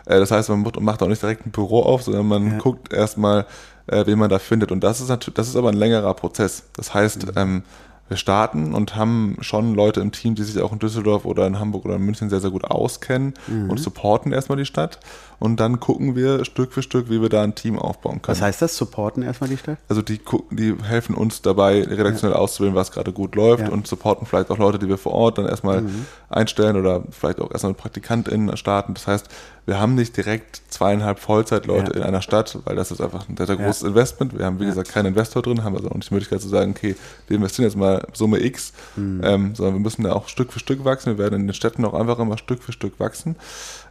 Äh, das heißt, man macht- auch nicht direkt ein Büro auf, sondern man Mhm. Ja. guckt erstmal, äh, wen man da findet. Und das ist natürlich, das ist aber ein längerer Prozess. Das heißt, Mhm. ähm, starten und haben schon Leute im Team, die sich auch in Düsseldorf oder in Hamburg oder in München sehr, sehr gut auskennen Mhm. und supporten erstmal die Stadt. Und dann gucken wir Stück für Stück, wie wir da ein Team aufbauen können. Was heißt das? Supporten erstmal die Stadt? Also die, die helfen uns dabei, redaktionell auszuwählen, was gerade gut läuft Ja. Mhm. und supporten vielleicht auch Leute, die wir vor Ort dann erstmal einstellen oder vielleicht auch erstmal mit PraktikantInnen starten. Das heißt, wir haben nicht direkt zweieinhalb Vollzeitleute Ja. in einer Stadt, weil das ist einfach ein sehr, sehr Ja. großes Investment. Wir haben, wie gesagt, keinen Investor drin, haben also auch nicht die Möglichkeit zu sagen, okay, wir investieren jetzt mal Summe X, Mhm. ähm, sondern wir müssen da auch Stück für Stück wachsen. Wir werden in den Städten auch einfach immer Stück für Stück wachsen.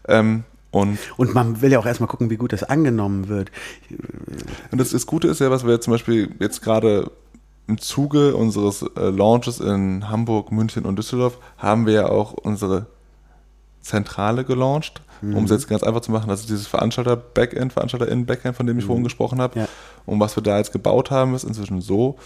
Ähm, und Und man will ja auch erstmal gucken, wie gut das angenommen wird. Und das, das Gute ist ja, was wir jetzt zum Beispiel jetzt gerade im Zuge unseres äh, Launches in Hamburg, München und Düsseldorf haben wir ja auch unsere Zentrale gelauncht, um es jetzt ganz einfach zu machen. Ist dieses Veranstalter-Backend, Veranstalter-In-Backend, von dem ich vorhin gesprochen habe. Ja. Und was wir da jetzt gebaut haben, ist inzwischen so,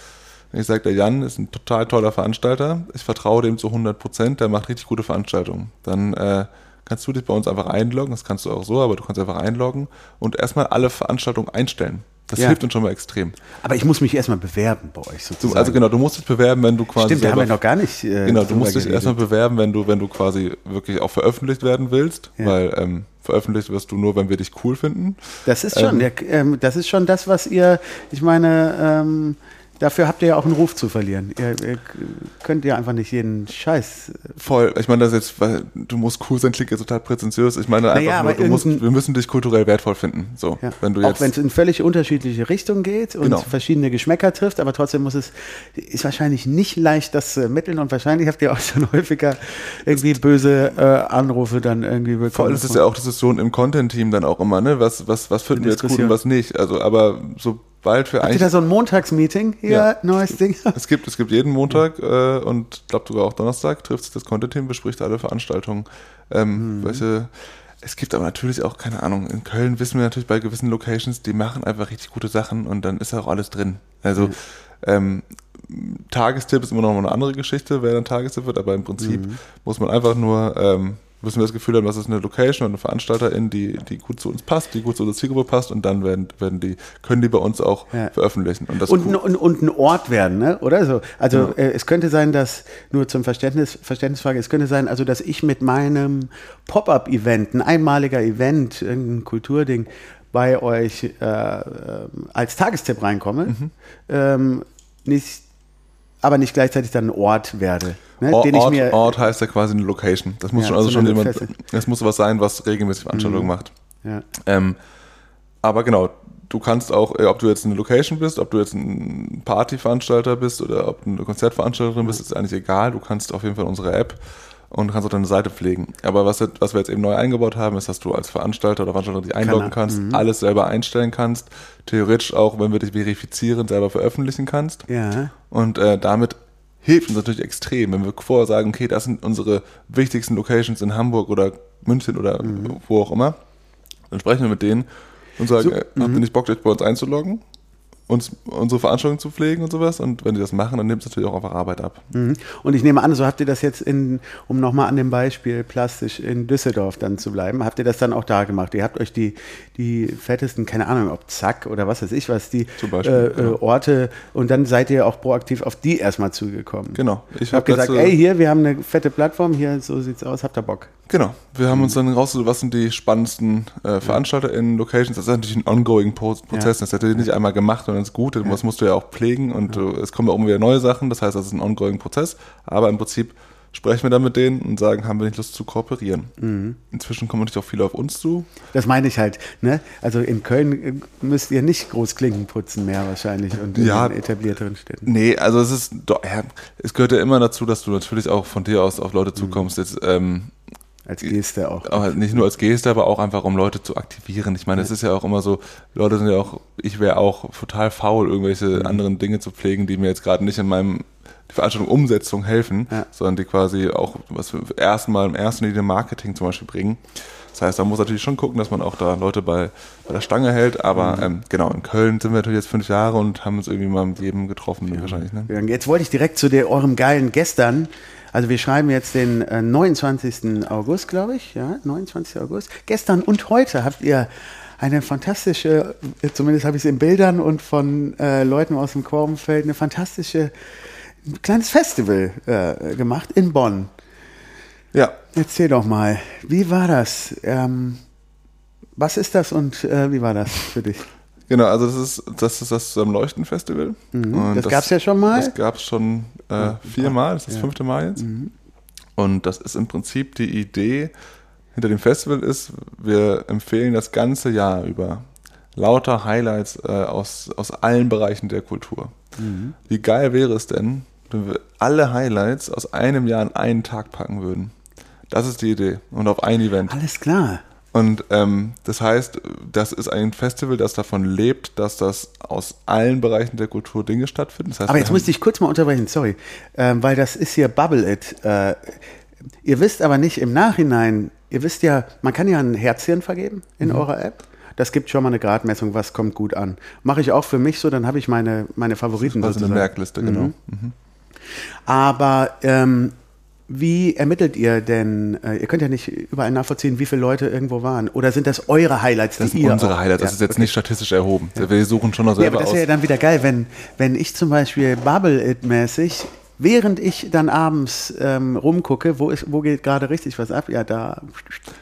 ich sage, der Jan ist ein total toller Veranstalter. Ich vertraue dem zu 100 Prozent. Der macht richtig gute Veranstaltungen. Dann äh, kannst du dich bei uns einfach einloggen. Das kannst du auch so, aber du kannst einfach einloggen und erstmal alle Veranstaltungen einstellen. Das Ja. hilft uns schon mal extrem. Aber ich muss mich erstmal bewerben bei euch sozusagen. also genau, du musst dich bewerben, wenn du quasi Stimmt, da haben selber- wir noch gar nicht. Äh, Genau, du musst dich erstmal bewerben, wenn du, wenn du quasi wirklich auch veröffentlicht werden willst, Ja. weil ähm, veröffentlicht wirst du nur, wenn wir dich cool finden. Das ist schon, Ähm, der, ähm, das ist schon das, was ihr, ich meine, ähm, dafür habt ihr ja auch einen Ruf zu verlieren. Ihr, ihr könnt ja einfach nicht jeden Scheiß. Voll, ich meine, das jetzt, weil du musst cool sein, klingt jetzt total präzentiös. Ich meine einfach Naja, nur, aber du musst, wir müssen dich kulturell wertvoll finden. So, Ja. wenn du auch jetzt, wenn es in völlig unterschiedliche Richtungen geht und Genau. verschiedene Geschmäcker trifft, aber trotzdem muss es, ist wahrscheinlich nicht leicht, das zu ermitteln und wahrscheinlich habt ihr auch schon häufiger irgendwie böse äh, Anrufe dann irgendwie bekommen. Voll, das ist ja auch Diskussion im Content-Team dann auch immer, ne? Was, was, was finden wir jetzt gut und was nicht? Also, aber sobald wir Habt ihr da so ein Montagsmeeting hier, Ja. neues Ding? Es gibt, es gibt jeden Montag äh, und glaube sogar auch Donnerstag trifft sich das Content-Team, bespricht alle Veranstaltungen. Ähm, welche, es gibt aber natürlich auch, keine Ahnung, in Köln wissen wir natürlich bei gewissen Locations, die machen einfach richtig gute Sachen und dann ist auch alles drin. Also ähm, Tagestipp ist immer noch mal eine andere Geschichte, wer dann Tagestipp wird, aber im Prinzip muss man einfach nur ähm, müssen wir das Gefühl haben, das ist eine Location und eine Veranstalterin, die, die gut zu uns passt, die gut zu unserer Zielgruppe passt und dann werden, werden die, können die bei uns auch Ja. veröffentlichen. Und, das Und, cool. und, und ein Ort werden, ne? oder so. Also Ja. äh, es könnte sein, dass, nur zum Verständnis, Verständnisfrage, es könnte sein, also dass ich mit meinem Pop-up-Event, ein einmaliger Event, irgendein Kulturding, bei euch äh, äh, als Tagestipp reinkomme, Mhm. ähm, nicht, aber nicht gleichzeitig dann ein Ort werde. Ne? Ich Ort, mir, Ort heißt ja quasi eine Location. Das muss Ja, schon, also so schon feste- es muss was sein, was regelmäßig Veranstaltungen macht. ja. Ähm, aber genau, du kannst auch, äh, ob du jetzt eine Location bist, ob du jetzt ein Partyveranstalter bist oder ob du eine Konzertveranstalterin bist, ist eigentlich egal. Du kannst auf jeden Fall unsere App und kannst auch deine Seite pflegen. Aber was, was wir jetzt eben neu eingebaut haben, ist, dass du als Veranstalter oder Veranstalterin dich einloggen Kann kannst, alles selber einstellen kannst, theoretisch auch, wenn wir dich verifizieren, selber veröffentlichen kannst. ja. Und äh, damit hilft uns natürlich extrem, wenn wir vorher sagen, okay, das sind unsere wichtigsten Locations in Hamburg oder München oder wo auch immer. Dann sprechen wir mit denen und sagen, So, äh, habt ihr nicht Bock, euch bei uns einzuloggen? Uns, unsere Veranstaltung zu pflegen und sowas. Und wenn die das machen, dann nimmt es natürlich auch einfach Arbeit ab. Mhm. Und ich nehme an, so habt ihr das jetzt in, um nochmal an dem Beispiel plastisch in Düsseldorf dann zu bleiben, habt ihr das dann auch da gemacht? Ihr habt euch die, die fettesten, keine Ahnung, ob Zack oder was weiß ich was, die Beispiel, äh, äh, genau. Orte und dann seid ihr auch proaktiv auf die erstmal zugekommen. Genau. Ich Ich habe hab gesagt, letzte- ey, hier, wir haben eine fette Plattform, hier, so sieht's aus, habt ihr Bock? Genau. Wir haben uns dann rausgesucht, was sind die spannendsten äh, Veranstalter in Locations. Das ist natürlich ein ongoing Pro Prozess. Ja. Das ist natürlich nicht einmal gemacht und dann ist gut. Das musst du ja auch pflegen und äh, es kommen ja auch immer wieder neue Sachen. Das heißt, das ist ein ongoing Prozess. Aber im Prinzip sprechen wir dann mit denen und sagen, haben wir nicht Lust zu kooperieren. Mhm. Inzwischen kommen natürlich auch viele auf uns zu. Das meine ich halt. Ne? Also in Köln äh, müsst ihr nicht groß Klinken putzen mehr wahrscheinlich und in Ja. den etablierteren Städten. Nee, also es ist, doch, ja, es gehört ja immer dazu, dass du natürlich auch von dir aus auf Leute Mhm. zukommst. Jetzt, ähm, Als Geste auch. aber nicht nur als Geste, aber auch einfach, um Leute zu aktivieren. Ich meine, es ist ja auch immer so, Leute sind ja auch, ich wäre auch total faul, irgendwelche Mhm. anderen Dinge zu pflegen, die mir jetzt gerade nicht in meinem die Veranstaltung Umsetzung helfen, Ja. sondern die quasi auch was wir erstmal im ersten Linie Marketing zum Beispiel bringen. Das heißt, da muss natürlich schon gucken, dass man auch da Leute bei, bei der Stange hält. Mhm. Aber ähm, genau, in Köln sind wir natürlich jetzt fünf Jahre und haben uns irgendwie mal mit jedem getroffen wahrscheinlich. Ne? Ja, Jetzt wollte ich direkt zu der, eurem geilen gestern. Also wir schreiben jetzt den äh, 29. August, glaube ich. Ja, 29. August. Gestern und heute habt ihr eine fantastische, äh, zumindest habe ich es in Bildern und von äh, Leuten aus dem Chorumfeld, eine fantastische, ein kleines Festival äh, gemacht in Bonn. Ja, Erzähl doch mal, wie war das? Ähm, was ist das und äh, wie war das für dich? Genau, also das ist das, ist das Leuchten-Festival. Mhm. Das gab's ja schon mal? Das gab es schon äh, viermal, das ist das Ja. fünfte Mal jetzt. Mhm. Und das ist im Prinzip die Idee hinter dem Festival ist, wir empfehlen das ganze Jahr über lauter Highlights äh, aus, aus allen Bereichen der Kultur. Mhm. Wie geil wäre es denn, wenn wir alle Highlights aus einem Jahr an einen Tag packen würden? Das ist die Idee und auf ein Event. Alles klar. Und ähm, das heißt, das ist ein Festival, das davon lebt, dass das aus allen Bereichen der Kultur Dinge stattfinden. Das heißt, Aber jetzt musste ich kurz mal unterbrechen, sorry, ähm, weil das ist hier Bubble It. Äh, ihr wisst aber nicht im Nachhinein, ihr wisst ja, man kann ja ein Herzchen vergeben in Mhm. eurer App. Das gibt schon mal eine Gradmessung, was kommt gut an. Mache ich auch für mich so, dann habe ich meine, meine Favoriten also eine sozusagen. Merkliste, genau. Mhm. Aber ähm, wie ermittelt ihr denn, äh, ihr könnt ja nicht überall nachvollziehen, wie viele Leute irgendwo waren. Oder sind das eure Highlights, Das sind ihr unsere auch- Highlights, das Ja, ist jetzt okay. nicht statistisch erhoben. Wir suchen schon noch Ja, aber selber das wäre ja dann wieder geil, wenn, wenn ich zum Beispiel Bubble It-mäßig, während ich dann abends ähm, rumgucke, wo, ist, wo geht gerade richtig was ab, ja, da.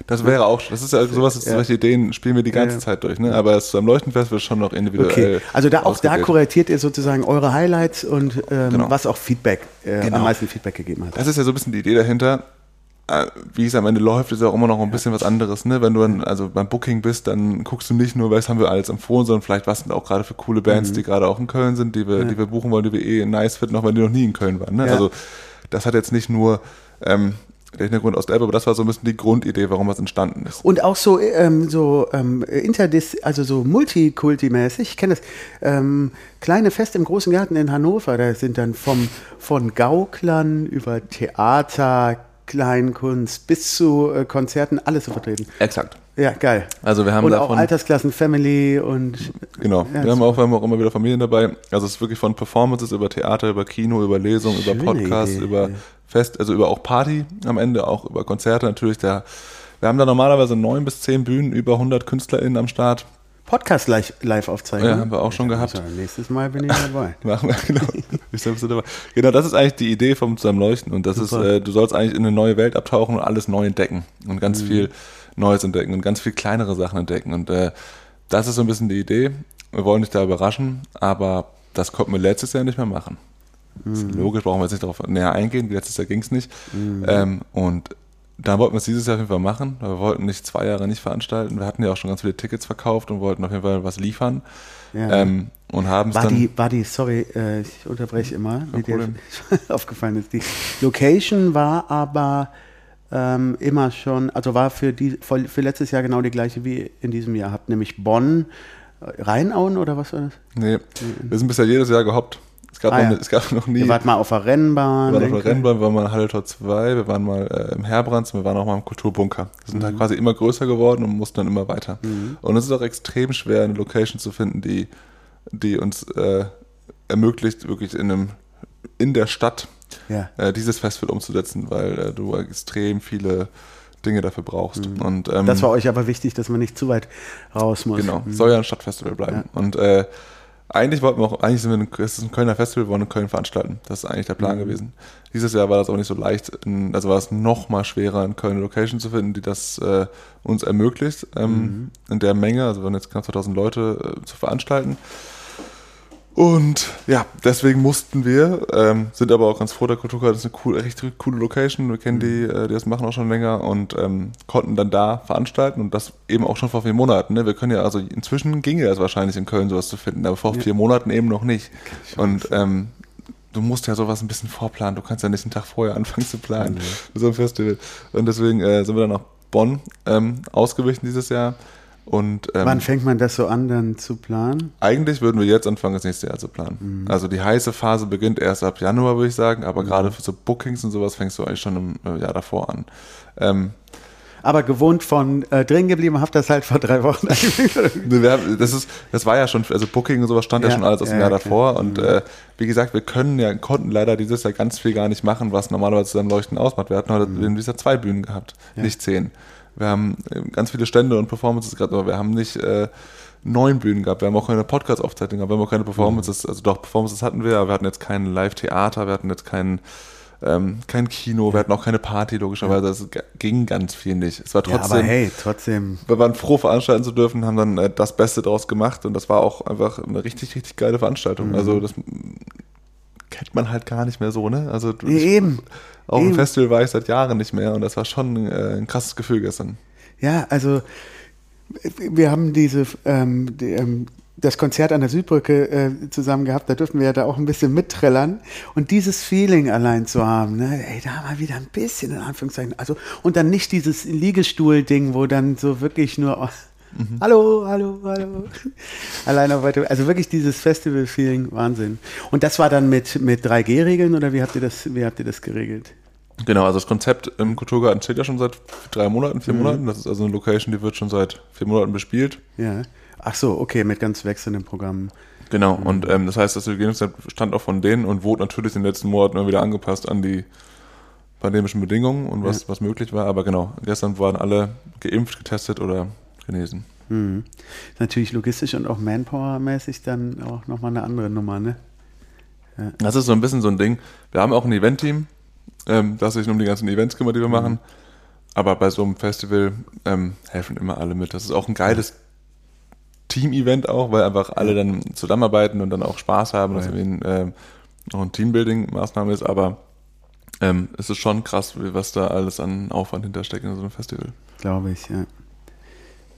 Das wäre auch, das ist ja sowas, Ja. solche Ideen spielen wir die ganze Ja. Zeit durch. Ne? Aber ist am Leuchtenfestival schon noch individuell. Okay, also da auch da kuratiert ihr sozusagen eure Highlights und ähm, Genau. was auch Feedback, äh, Genau. am meisten Feedback gegeben hat. Das ist ja so ein bisschen die Idee dahinter. Äh, Wie es am Ende läuft, ist ja auch immer noch ein bisschen was anderes. Ne? Wenn du dann, also beim Booking bist, dann guckst du nicht nur, was haben wir alles empfohlen, sondern vielleicht, was sind auch gerade für coole Bands, Mhm. die gerade auch in Köln sind, die wir, die wir buchen wollen, die wir eh nice finden, auch wenn die noch nie in Köln waren. Ne? Ja. Also das hat jetzt nicht nur ähm, der Hintergrund aus der App, aber das war so ein bisschen die Grundidee, warum was entstanden ist. Und auch so, ähm, so ähm, interdis, also so multikulti-mäßig. Ich kenne das. Ähm, kleine Feste im Großen Garten in Hannover, da sind dann vom, von Gauklern über Theater, Kleinkunst bis zu äh, Konzerten, alles zu vertreten. Exakt. Ja, geil. Also wir haben und davon, auch Altersklassen, Family und Genau, Ja, wir haben auch, wir haben auch immer wieder Familien dabei. Also es ist wirklich von Performances über Theater, über Kino, über Lesung, über Podcast, Idee, über. Fest, also über auch Party am Ende, auch über Konzerte natürlich. Der, wir haben da normalerweise neun bis zehn Bühnen, über 100 KünstlerInnen am Start. Podcast live, live aufzeichnen. Ja, haben wir auch schon gehabt. Nächstes Mal bin ich dabei. Machen wir, genau. Ich selbst dabei. Genau, das ist eigentlich die Idee vom Zusammenleuchten. Und das Super. ist, äh, du sollst eigentlich in eine neue Welt abtauchen und alles neu entdecken. Und ganz Mhm. viel Neues entdecken und ganz viel kleinere Sachen entdecken. Und äh, das ist so ein bisschen die Idee. Wir wollen dich da überraschen, aber das konnten wir letztes Jahr nicht mehr machen. Mhm. logisch, brauchen wir jetzt nicht darauf näher eingehen. Letztes Jahr ging es nicht. Ähm, und da wollten wir es dieses Jahr auf jeden Fall machen. weil Wir wollten nicht zwei Jahre nicht veranstalten. Wir hatten ja auch schon ganz viele Tickets verkauft und wollten auf jeden Fall was liefern. Ja. Ähm, und haben es War dann. die, war die, sorry, äh, ich unterbreche immer, wie dir aufgefallen ist. Die Location war aber ähm, immer schon, also war für, die, für letztes Jahr genau die gleiche wie in diesem Jahr. Habt nämlich Bonn, äh, Rheinauen oder was war das? Nee, wir sind bisher jedes Jahr gehoppt. Es gab, Mhm. Ah, noch, ja. es gab noch nie. Ihr wart mal auf der Rennbahn. wir waren auf der Rennbahn, wir waren mal in Halle Tor 2, wir waren mal äh, im Herbrands, wir waren auch mal im Kulturbunker. Wir sind Mhm. halt quasi immer größer geworden und mussten dann immer weiter. Und es ist auch extrem schwer, eine Location zu finden, die, die uns äh, ermöglicht, wirklich in einem in der Stadt Ja. äh, dieses Festival umzusetzen, weil äh, du extrem viele Dinge dafür brauchst. Und, ähm, Mhm. Das war euch aber wichtig, dass man nicht zu weit raus muss. Genau, soll ja ein Stadtfestival bleiben. Und äh, eigentlich wollten wir auch, eigentlich sind wir, ein, es ist ein Kölner Festival, wir wollen in Köln veranstalten. Das ist eigentlich der Mhm. Plan gewesen. Dieses Jahr war das auch nicht so leicht, in, also war es noch mal schwerer, in Köln eine Location zu finden, die das äh, uns ermöglicht, ähm, Mhm. in der Menge, also wir waren jetzt knapp 2000 Leute äh, zu veranstalten. Und ja, deswegen mussten wir, ähm, sind aber auch ganz froh, der Kulturkreis ist eine cool, echt coole Location. Wir kennen die, äh, die das machen auch schon länger und ähm, konnten dann da veranstalten und das eben auch schon vor vier Monaten. Ne? Wir können ja, also inzwischen ginge es wahrscheinlich in Köln sowas zu finden, aber vor vier Monaten eben noch nicht. Und ähm, du musst ja sowas ein bisschen vorplanen. Du kannst ja nicht einen Tag vorher anfangen zu planen für so ein Festival. Und deswegen äh, sind wir dann nach Bonn ähm, ausgewichen dieses Jahr. Und ähm, Wann fängt man das so an, dann zu planen? eigentlich würden wir jetzt anfangen, das nächste Jahr zu planen. Also die heiße Phase beginnt erst ab Januar, würde ich sagen, aber gerade für so Bookings und sowas fängst du eigentlich schon im äh, Jahr davor an. Ähm, Aber gewohnt von äh, drin geblieben, habt das halt vor drei Wochen. das, ist, das war ja schon, also Booking und sowas stand ja, Ja, schon alles aus dem ja, Jahr. Mhm. davor. Und äh, wie gesagt, wir können ja, konnten leider dieses Jahr ganz viel gar nicht machen, was normalerweise zusammen Leuchten ausmacht. Wir hatten heute Mhm. dieses Jahr zwei Bühnen gehabt, nicht zehn. Wir haben äh, ganz viele Stände und Performances gehabt, aber wir haben nicht äh, neun Bühnen gehabt. Wir haben auch keine Podcast-Aufzeichnung gehabt, wir haben auch keine Performances. Also doch, Performances hatten wir, aber wir hatten jetzt kein Live-Theater, wir hatten jetzt kein, ähm, kein Kino, wir hatten auch keine Party, logischerweise. Es g- ging ganz viel nicht. Es war ja, trotzdem aber hey, trotzdem. wir waren froh, veranstalten zu dürfen, haben dann äh, das Beste draus gemacht und das war auch einfach eine richtig, richtig geile Veranstaltung. Mhm. Also das kennt man halt gar nicht mehr so, ne? Also du- eben. auf dem. Festival war ich seit Jahren nicht mehr und das war schon äh, ein krasses Gefühl gestern. Ja, also wir haben diese ähm, die, ähm, das Konzert an der Südbrücke äh, zusammen gehabt, da durften wir ja da auch ein bisschen mitträllern und dieses Feeling allein zu haben, ne, ey, da mal wieder ein bisschen in Anführungszeichen, also und dann nicht dieses Liegestuhl-Ding, wo dann so wirklich nur oh, Hallo, hallo, hallo. Allein auf weiter, also wirklich dieses Festival-Feeling, Wahnsinn. Und das war dann mit, mit 3G-Regeln oder wie habt ihr das, wie habt ihr das geregelt? Genau, also das Konzept im Kulturgarten steht ja schon seit drei Monaten, Mhm. vier Monaten. Das ist also eine Location, die wird schon seit vier Monaten bespielt. Ja. Ach so, okay, mit ganz wechselnden Programmen. Genau, und ähm, das heißt, das Hygienekonzept stand auch von denen und wurde natürlich in den letzten Monaten immer wieder angepasst an die pandemischen Bedingungen und was, was möglich war. Aber genau, gestern waren alle geimpft, getestet oder genesen. Mhm. Natürlich logistisch und auch Manpower-mäßig dann auch nochmal eine andere Nummer, ne? Das ist so ein bisschen so ein Ding. Wir haben auch ein Event-Team, ähm, das sich um die ganzen Events kümmert, die wir machen. Aber bei so einem Festival ähm, helfen immer alle mit. Das ist auch ein geiles Team-Event auch, weil einfach alle dann zusammenarbeiten und dann auch Spaß haben, dass Ja. irgendwie ein, ähm, auch ein Teambuilding-Maßnahme ist. Aber ähm, es ist schon krass, was da alles an Aufwand hintersteckt in so einem Festival. Glaube ich, ja.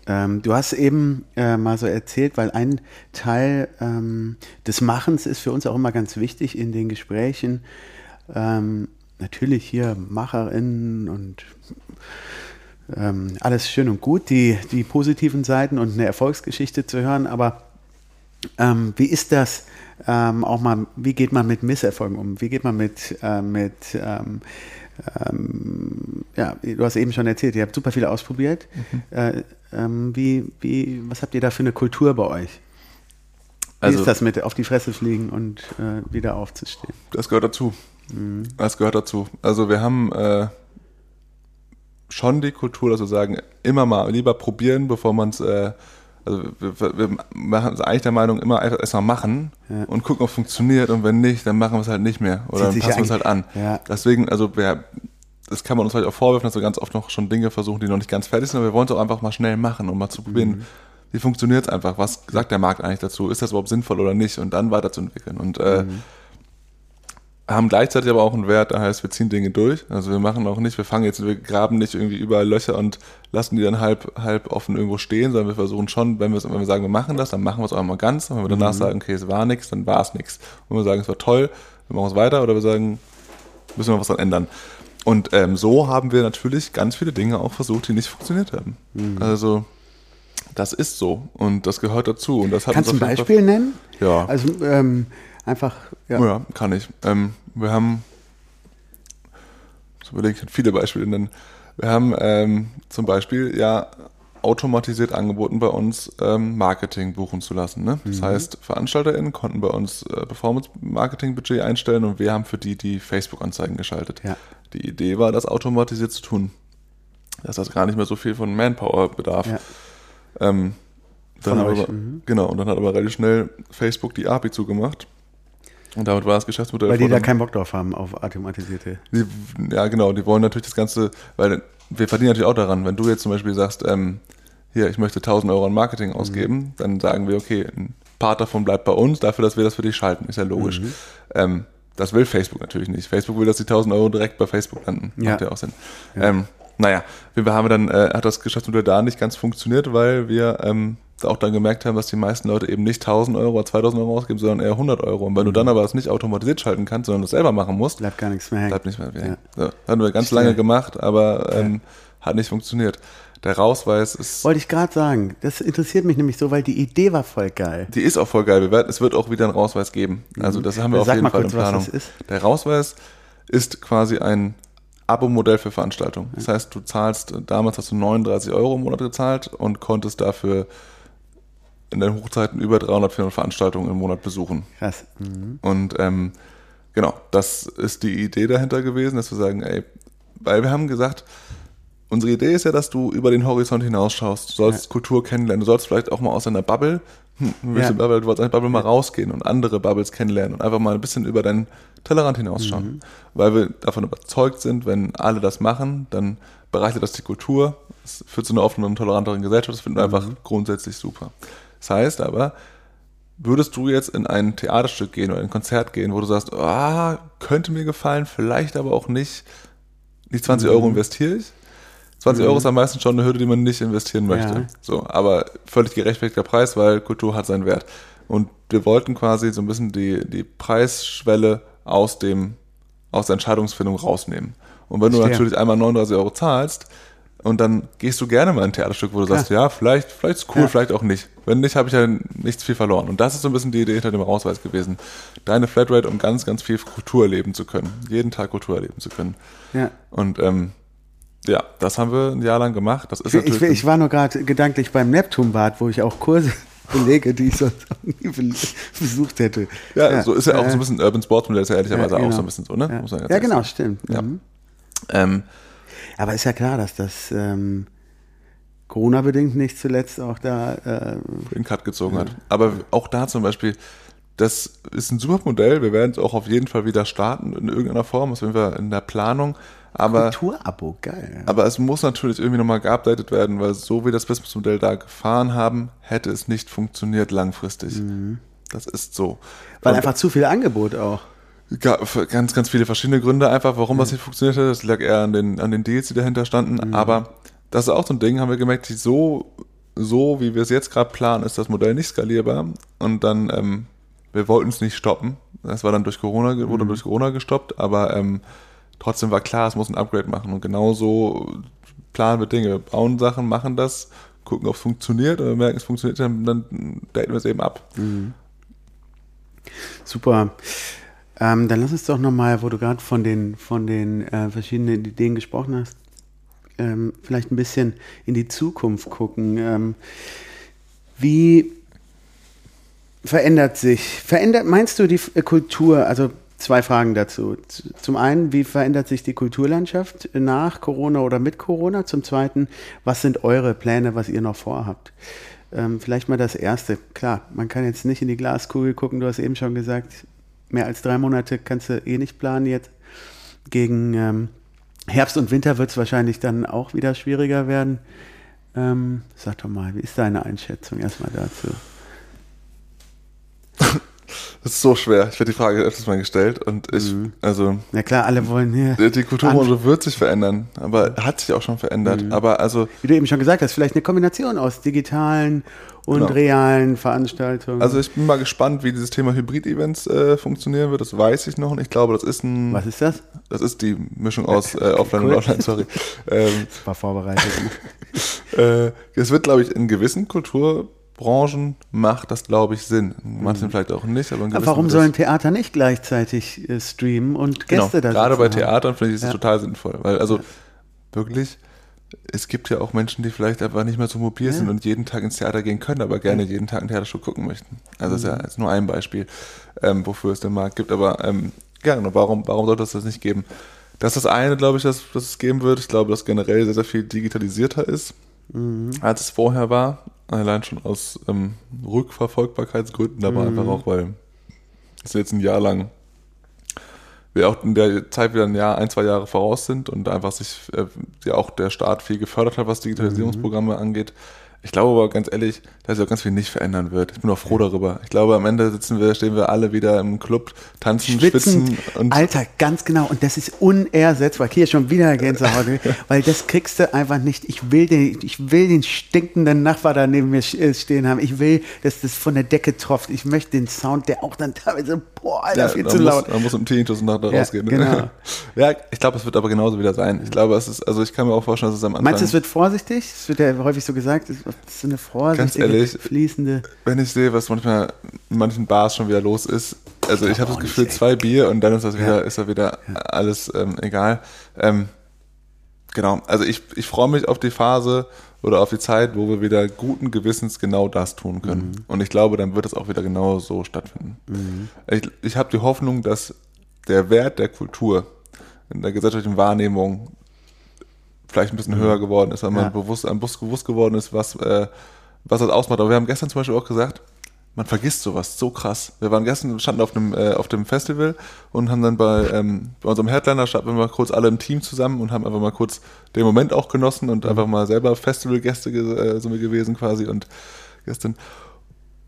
Ähm, du hast eben äh, mal so erzählt, weil ein Teil ähm, des Machens ist für uns auch immer ganz wichtig in den Gesprächen. Ähm, natürlich hier MacherInnen und ähm, alles schön und gut, die, die positiven Seiten und eine Erfolgsgeschichte zu hören, aber ähm, wie ist das ähm, auch mal, wie geht man mit Misserfolgen um? Wie geht man mit, äh, mit ähm, ja, du hast eben schon erzählt, ihr habt super viel ausprobiert. Mhm. Äh, ähm, wie, wie, was habt ihr da für eine Kultur bei euch? Wie also, ist das mit auf die Fresse fliegen und äh, wieder aufzustehen? Das gehört dazu. Mhm. Das gehört dazu. Also wir haben äh, schon die Kultur, dass wir sagen, immer mal lieber probieren, bevor man es äh, also wir, wir, wir sind eigentlich der Meinung, immer einfach erstmal machen ja. und gucken, ob es funktioniert und wenn nicht, dann machen wir es halt nicht mehr oder dann passen wir es halt an. Ja. Deswegen, also wir, das kann man uns vielleicht auch vorwerfen, dass wir ganz oft noch schon Dinge versuchen, die noch nicht ganz fertig sind, aber wir wollen es auch einfach mal schnell machen, um mal zu probieren, mhm. wie funktioniert es einfach, was sagt der Markt eigentlich dazu, ist das überhaupt sinnvoll oder nicht und dann weiterzuentwickeln und äh, mhm haben gleichzeitig aber auch einen Wert, da heißt, wir ziehen Dinge durch. Also wir machen auch nicht, wir fangen jetzt, wir graben nicht irgendwie überall Löcher und lassen die dann halb, halb offen irgendwo stehen, sondern wir versuchen schon, wenn wir, wenn wir sagen, wir machen das, dann machen wir es auch mal ganz. Und wenn wir danach mhm. sagen, okay, es war nichts, dann war es nichts. Und wenn wir sagen, es war toll, dann machen wir es weiter oder wir sagen, müssen wir was dran ändern. Und ähm, so haben wir natürlich ganz viele Dinge auch versucht, die nicht funktioniert haben. Mhm. Also das ist so und das gehört dazu. Und das hat Kannst du ein Beispiel nennen? Ja. Also ähm, Einfach, ja. Oh ja, kann ich. Ähm, wir haben, so überlege ich, viele Beispiele nennen. Wir haben ähm, zum Beispiel ja automatisiert angeboten, bei uns ähm, Marketing buchen zu lassen. Ne? Das mhm. heißt, VeranstalterInnen konnten bei uns äh, Performance-Marketing-Budget einstellen und wir haben für die die Facebook-Anzeigen geschaltet. Ja. Die Idee war, das automatisiert zu tun. Dass das gar nicht mehr so viel von Manpower bedarf. Ja. Ähm, dann aber, mhm. Genau, und dann hat aber relativ schnell Facebook die API zugemacht und damit war das Geschäftsmodell. Weil die da keinen Bock drauf haben auf automatisierte. Die, ja, genau. Die wollen natürlich das Ganze, weil wir verdienen natürlich auch daran. Wenn du jetzt zum Beispiel sagst, ähm, hier, ich möchte 1000 Euro an Marketing mhm. ausgeben, mhm. dann sagen wir, okay, ein Part davon bleibt bei uns, dafür, dass wir das für dich schalten. Ist ja logisch. Mhm. Ähm, das will Facebook natürlich nicht. Facebook will, dass die 1000 Euro direkt bei Facebook landen. Ja. Macht ja auch Sinn. Ja. Ähm, naja, wir haben dann, äh, hat das Geschäftsmodell da nicht ganz funktioniert, weil wir ähm, auch dann gemerkt haben, dass die meisten Leute eben nicht 1000 Euro oder 2000 Euro ausgeben, sondern eher 100 Euro. Und wenn mhm. du dann aber das nicht automatisiert schalten kannst, sondern du selber machen musst, bleibt gar nichts mehr hängen. Bleibt nicht mehr hängen. Ja. So, haben wir ganz Stimmt. lange gemacht, aber ähm, ja. hat nicht funktioniert. Der Rausweis ist. Wollte ich gerade sagen. Das interessiert mich nämlich so, weil die Idee war voll geil. Die ist auch voll geil. Es wird auch wieder einen Rausweis geben. Also das haben wir Sag auf jeden Fall kurz, in Planung. Was das ist. Der Rausweis ist quasi ein Abo-Modell für Veranstaltungen. Das heißt, du zahlst, damals hast du 39 Euro im Monat gezahlt und konntest dafür in den Hochzeiten über 300, 400 Veranstaltungen im Monat besuchen. Krass. Mhm. Und ähm, genau, das ist die Idee dahinter gewesen, dass wir sagen, ey, weil wir haben gesagt, unsere Idee ist ja, dass du über den Horizont hinausschaust, du sollst ja. Kultur kennenlernen, du sollst vielleicht auch mal aus deiner Bubble, hm, ja. Bubble, du wolltest aus deiner Bubble mal rausgehen und andere Bubbles kennenlernen und einfach mal ein bisschen über deinen Tellerrand hinausschauen. Mhm. Weil wir davon überzeugt sind, wenn alle das machen, dann bereichert das die Kultur, es führt zu einer offenen und toleranteren Gesellschaft, das finden wir mhm. einfach grundsätzlich super. Das heißt aber, würdest du jetzt in ein Theaterstück gehen oder ein Konzert gehen, wo du sagst, ah, könnte mir gefallen, vielleicht aber auch nicht, die 20 mhm. Euro investiere ich? 20 mhm. Euro ist am meisten schon eine Hürde, die man nicht investieren möchte. Ja. So, aber völlig gerechtfertigter Preis, weil Kultur hat seinen Wert. Und wir wollten quasi so ein bisschen die, die Preisschwelle aus dem, aus der Entscheidungsfindung rausnehmen. Und wenn du natürlich einmal 39 Euro zahlst, und dann gehst du gerne mal in ein Theaterstück, wo du Klar. sagst, ja, vielleicht, vielleicht ist cool, ja. vielleicht auch nicht. Wenn nicht, habe ich ja nichts viel verloren. Und das ist so ein bisschen die Idee hinter dem Rausweis gewesen. Deine Flatrate, um ganz, ganz viel Kultur erleben zu können. Jeden Tag Kultur erleben zu können. Ja. Und ähm, ja, das haben wir ein Jahr lang gemacht. Das ist ich, ich, ich war nur gerade gedanklich beim Neptunbad, wo ich auch Kurse belege, die ich sonst auch nie besucht hätte. Ja, ja, so ist ja auch so ein bisschen Urban Sports Modell, ist ja ehrlicherweise ja, genau. auch so ein bisschen so, ne? Ja, ja genau, stimmt. Ja. Mhm. Ähm, aber ist ja klar, dass das ähm, Corona-bedingt nicht zuletzt auch da äh, den Cut gezogen hat. Aber auch da zum Beispiel, das ist ein super Modell. Wir werden es auch auf jeden Fall wieder starten in irgendeiner Form. Das sind wir in der Planung. Aber, Kulturabo, geil. Aber es muss natürlich irgendwie nochmal geupdatet werden, weil so wie das Businessmodell da gefahren haben, hätte es nicht funktioniert langfristig. Mhm. Das ist so. Weil Und, einfach zu viel Angebot auch ganz, ganz viele verschiedene Gründe einfach, warum mhm. das nicht funktioniert hat. Das lag eher an den, an den Deals, die dahinter standen. Mhm. Aber das ist auch so ein Ding, haben wir gemerkt, die so, so wie wir es jetzt gerade planen, ist das Modell nicht skalierbar. Und dann, ähm, wir wollten es nicht stoppen. Das war dann durch Corona, wurde mhm. durch Corona gestoppt, aber ähm, trotzdem war klar, es muss ein Upgrade machen. Und genauso planen wir Dinge. Wir bauen Sachen, machen das, gucken, ob es funktioniert. Und wir merken, es funktioniert, dann, dann daten wir es eben ab. Mhm. Super. Ähm, dann lass uns doch nochmal, wo du gerade von den, von den äh, verschiedenen Ideen gesprochen hast, ähm, vielleicht ein bisschen in die Zukunft gucken. Ähm, wie verändert sich, verändert, meinst du die Kultur, also zwei Fragen dazu. Zum einen, wie verändert sich die Kulturlandschaft nach Corona oder mit Corona? Zum zweiten, was sind eure Pläne, was ihr noch vorhabt? Ähm, vielleicht mal das erste. Klar, man kann jetzt nicht in die Glaskugel gucken, du hast eben schon gesagt, mehr als drei Monate kannst du eh nicht planen jetzt. Gegen ähm, Herbst und Winter wird es wahrscheinlich dann auch wieder schwieriger werden. Ähm, sag doch mal, wie ist deine Einschätzung erstmal dazu? Das ist so schwer. Ich werde die Frage öfters mal gestellt und ich, mhm. also. Ja klar, alle wollen hier. Die Kulturbranche wird sich verändern, aber hat sich auch schon verändert. Mhm. Aber also. Wie du eben schon gesagt hast, vielleicht eine Kombination aus digitalen und genau. realen Veranstaltungen. Also ich bin mal gespannt, wie dieses Thema Hybrid-Events äh, funktionieren wird. Das weiß ich noch nicht. Ich glaube, das ist ein. Was ist das? Das ist die Mischung aus äh, Offline cool. und Online, sorry. ähm, war vorbereitet. äh, es wird, glaube ich, in gewissen Kultur Branchen macht das, glaube ich, Sinn. Manchen mhm. vielleicht auch nicht, aber, aber warum sollen Theater nicht gleichzeitig äh, streamen und genau, Gäste genau. da Gerade bei Theatern finde ich es ja. total sinnvoll, weil also ja. wirklich, es gibt ja auch Menschen, die vielleicht einfach nicht mehr so mobil ja. sind und jeden Tag ins Theater gehen können, aber gerne jeden Tag ein Theatershow gucken möchten. Also mhm. das ist ja jetzt nur ein Beispiel, ähm, wofür es den Markt gibt, aber ähm, gerne, warum, warum sollte es das nicht geben? Das ist das eine, glaube ich, dass, dass es geben wird. Ich glaube, dass generell sehr, sehr viel digitalisierter ist, mhm. als es vorher war. Allein schon aus ähm, Rückverfolgbarkeitsgründen, aber mhm. einfach auch, weil es jetzt ein Jahr lang wir auch in der Zeit wieder ein Jahr, ein, zwei Jahre voraus sind und einfach sich äh, ja auch der Staat viel gefördert hat, was Digitalisierungsprogramme mhm. angeht. Ich glaube aber ganz ehrlich, dass sich auch ganz viel nicht verändern wird. Ich bin auch froh darüber. Ich glaube, am Ende sitzen wir, stehen wir alle wieder im Club, tanzen, schwitzen. schwitzen und Alter, ganz genau. Und das ist unersetzbar. Hier schon wieder Gänsehaut, weil das kriegst du einfach nicht. Ich will den, ich will den stinkenden Nachbar da neben mir äh, stehen haben. Ich will, dass das von der Decke tropft. Ich möchte den Sound, der auch dann teilweise, boah, Alter, ja, viel zu muss, laut. Man muss im Tinnitus nach da ja, rausgehen. Genau. ja, ich glaube, es wird aber genauso wieder sein. Ich glaube, es ist, also ich kann mir auch vorstellen, dass es am Anfang. Meinst du, es wird vorsichtig? Es wird ja häufig so gesagt, das ist eine vorsichtige, ehrlich, fließende. Wenn ich sehe, was manchmal in manchen Bars schon wieder los ist, also ich, ich habe das Gefühl, zwei Bier und dann ist das wieder, ja. ist da wieder ja. alles ähm, egal. Ähm, genau, also ich, ich freue mich auf die Phase oder auf die Zeit, wo wir wieder guten Gewissens genau das tun können. Mhm. Und ich glaube, dann wird es auch wieder genau so stattfinden. Mhm. Ich, ich habe die Hoffnung, dass der Wert der Kultur in der gesellschaftlichen Wahrnehmung vielleicht ein bisschen mhm. höher geworden ist, weil man ja. bewusst, einem bewusst geworden ist, was, äh, was das ausmacht. Aber wir haben gestern zum Beispiel auch gesagt, man vergisst sowas so krass. Wir waren gestern, standen auf dem, äh, auf dem Festival und haben dann bei, ähm, bei unserem Headliner standen wir mal kurz alle im Team zusammen und haben einfach mal kurz den Moment auch genossen und mhm. einfach mal selber Festivalgäste äh, wir gewesen quasi und gestern.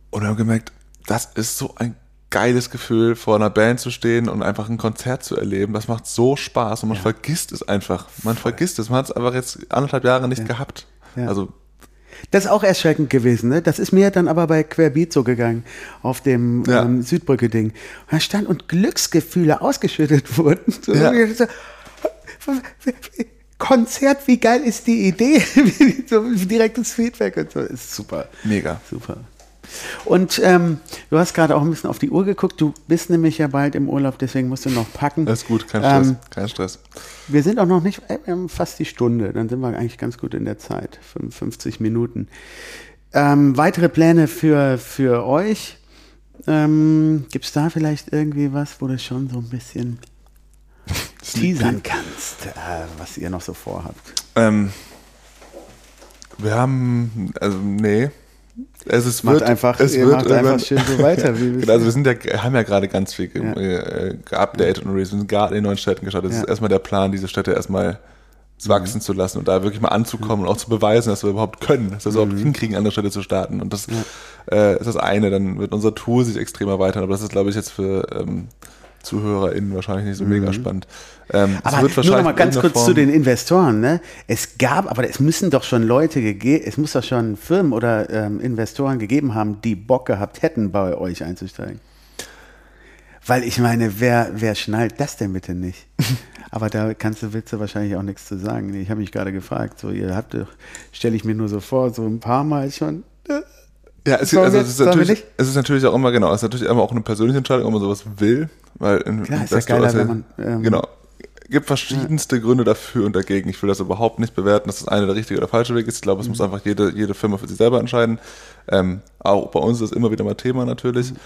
Und haben gemerkt, das ist so ein geiles Gefühl, vor einer Band zu stehen und einfach ein Konzert zu erleben. Das macht so Spaß und man ja. vergisst es einfach. Man Voll. vergisst es. Man hat es einfach jetzt anderthalb Jahre nicht ja. gehabt. Ja. Also das ist auch erschreckend gewesen. Ne? Das ist mir dann aber bei Querbeat so gegangen, auf dem ähm, Südbrücke-Ding. Da stand und Glücksgefühle ausgeschüttet wurden. So. Konzert, wie geil ist die Idee? so direktes Feedback und so. Ist super. Mega. Super. Und ähm, du hast gerade auch ein bisschen auf die Uhr geguckt. Du bist nämlich ja bald im Urlaub, deswegen musst du noch packen. Alles gut, kein Stress. Ähm, kein Stress. Wir sind auch noch nicht, äh, wir haben fast die Stunde. Dann sind wir eigentlich ganz gut in der Zeit. 55 Minuten. Ähm, weitere Pläne für, für euch? Ähm, Gibt es da vielleicht irgendwie was, wo du schon so ein bisschen teasern kannst, äh, was ihr noch so vorhabt? Ähm, wir haben, also nee, es ist, macht wird, einfach, es wird macht einfach schön so weiter. genau, also wir sind ja, haben ja gerade ganz viel ja. äh, geupdatet und wir sind gerade in den neuen Städten geschaut. Das ja. ist erstmal der Plan, diese Städte erstmal wachsen mhm. zu lassen und da wirklich mal anzukommen mhm. und auch zu beweisen, dass wir überhaupt können, dass wir es mhm. überhaupt hinkriegen, an der Stelle zu starten. Und das ja. äh, ist das eine. Dann wird unser Tool sich extrem erweitern, aber das ist, glaube ich, jetzt für ähm, ZuhörerInnen wahrscheinlich nicht so mhm. mega spannend. Ähm, aber nur noch mal ganz kurz Form zu den Investoren. Ne? Es gab, aber es müssen doch schon Leute gegeben, es muss doch schon Firmen oder ähm, Investoren gegeben haben, die Bock gehabt hätten, bei euch einzusteigen. Weil ich meine, wer, wer schnallt das denn bitte nicht? aber da kannst du, willst du wahrscheinlich auch nichts zu sagen. Ich habe mich gerade gefragt, so ihr habt doch, stelle ich mir nur so vor, so ein paar Mal schon Ja, es, also es, ist natürlich, es ist natürlich auch immer, genau, es ist natürlich immer auch eine persönliche Entscheidung, ob man sowas will, weil in, Klar, ist ja geiler, wenn man, ähm, genau, gibt verschiedenste. Gründe dafür und dagegen. Ich will das überhaupt nicht bewerten, dass das eine der richtige oder falsche Weg ist. Ich glaube, es mhm. muss einfach jede, jede Firma für sich selber entscheiden. Ähm, auch bei uns ist es immer wieder mal Thema natürlich. Mhm.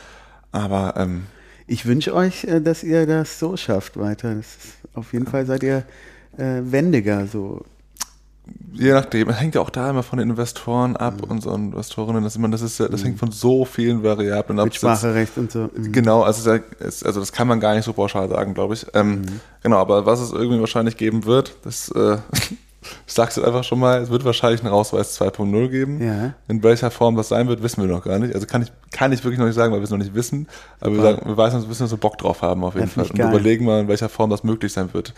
Aber ähm, ich wünsche euch, äh, dass ihr das so schafft weiter. Das ist, auf jeden Fall seid ihr äh, wendiger so je nachdem, es hängt ja auch da immer von den Investoren ab mhm. und so Investorinnen. Das, das, ist ja, das mhm. hängt von so vielen Variablen ab. Mitspracherecht und so. Mhm. Genau, also, also das kann man gar nicht so pauschal sagen, glaube ich. Ähm, mhm. Genau, aber was es irgendwie wahrscheinlich geben wird, das äh, ich sag's jetzt einfach schon mal, es wird wahrscheinlich einen Rausweis 2.0 geben. Ja. In welcher Form das sein wird, wissen wir noch gar nicht. Also kann ich, kann ich wirklich noch nicht sagen, weil wir es noch nicht wissen. Aber wir, sagen, wir wissen, dass wir Bock drauf haben auf jeden Fall. Und überlegen mal, in welcher Form das möglich sein wird.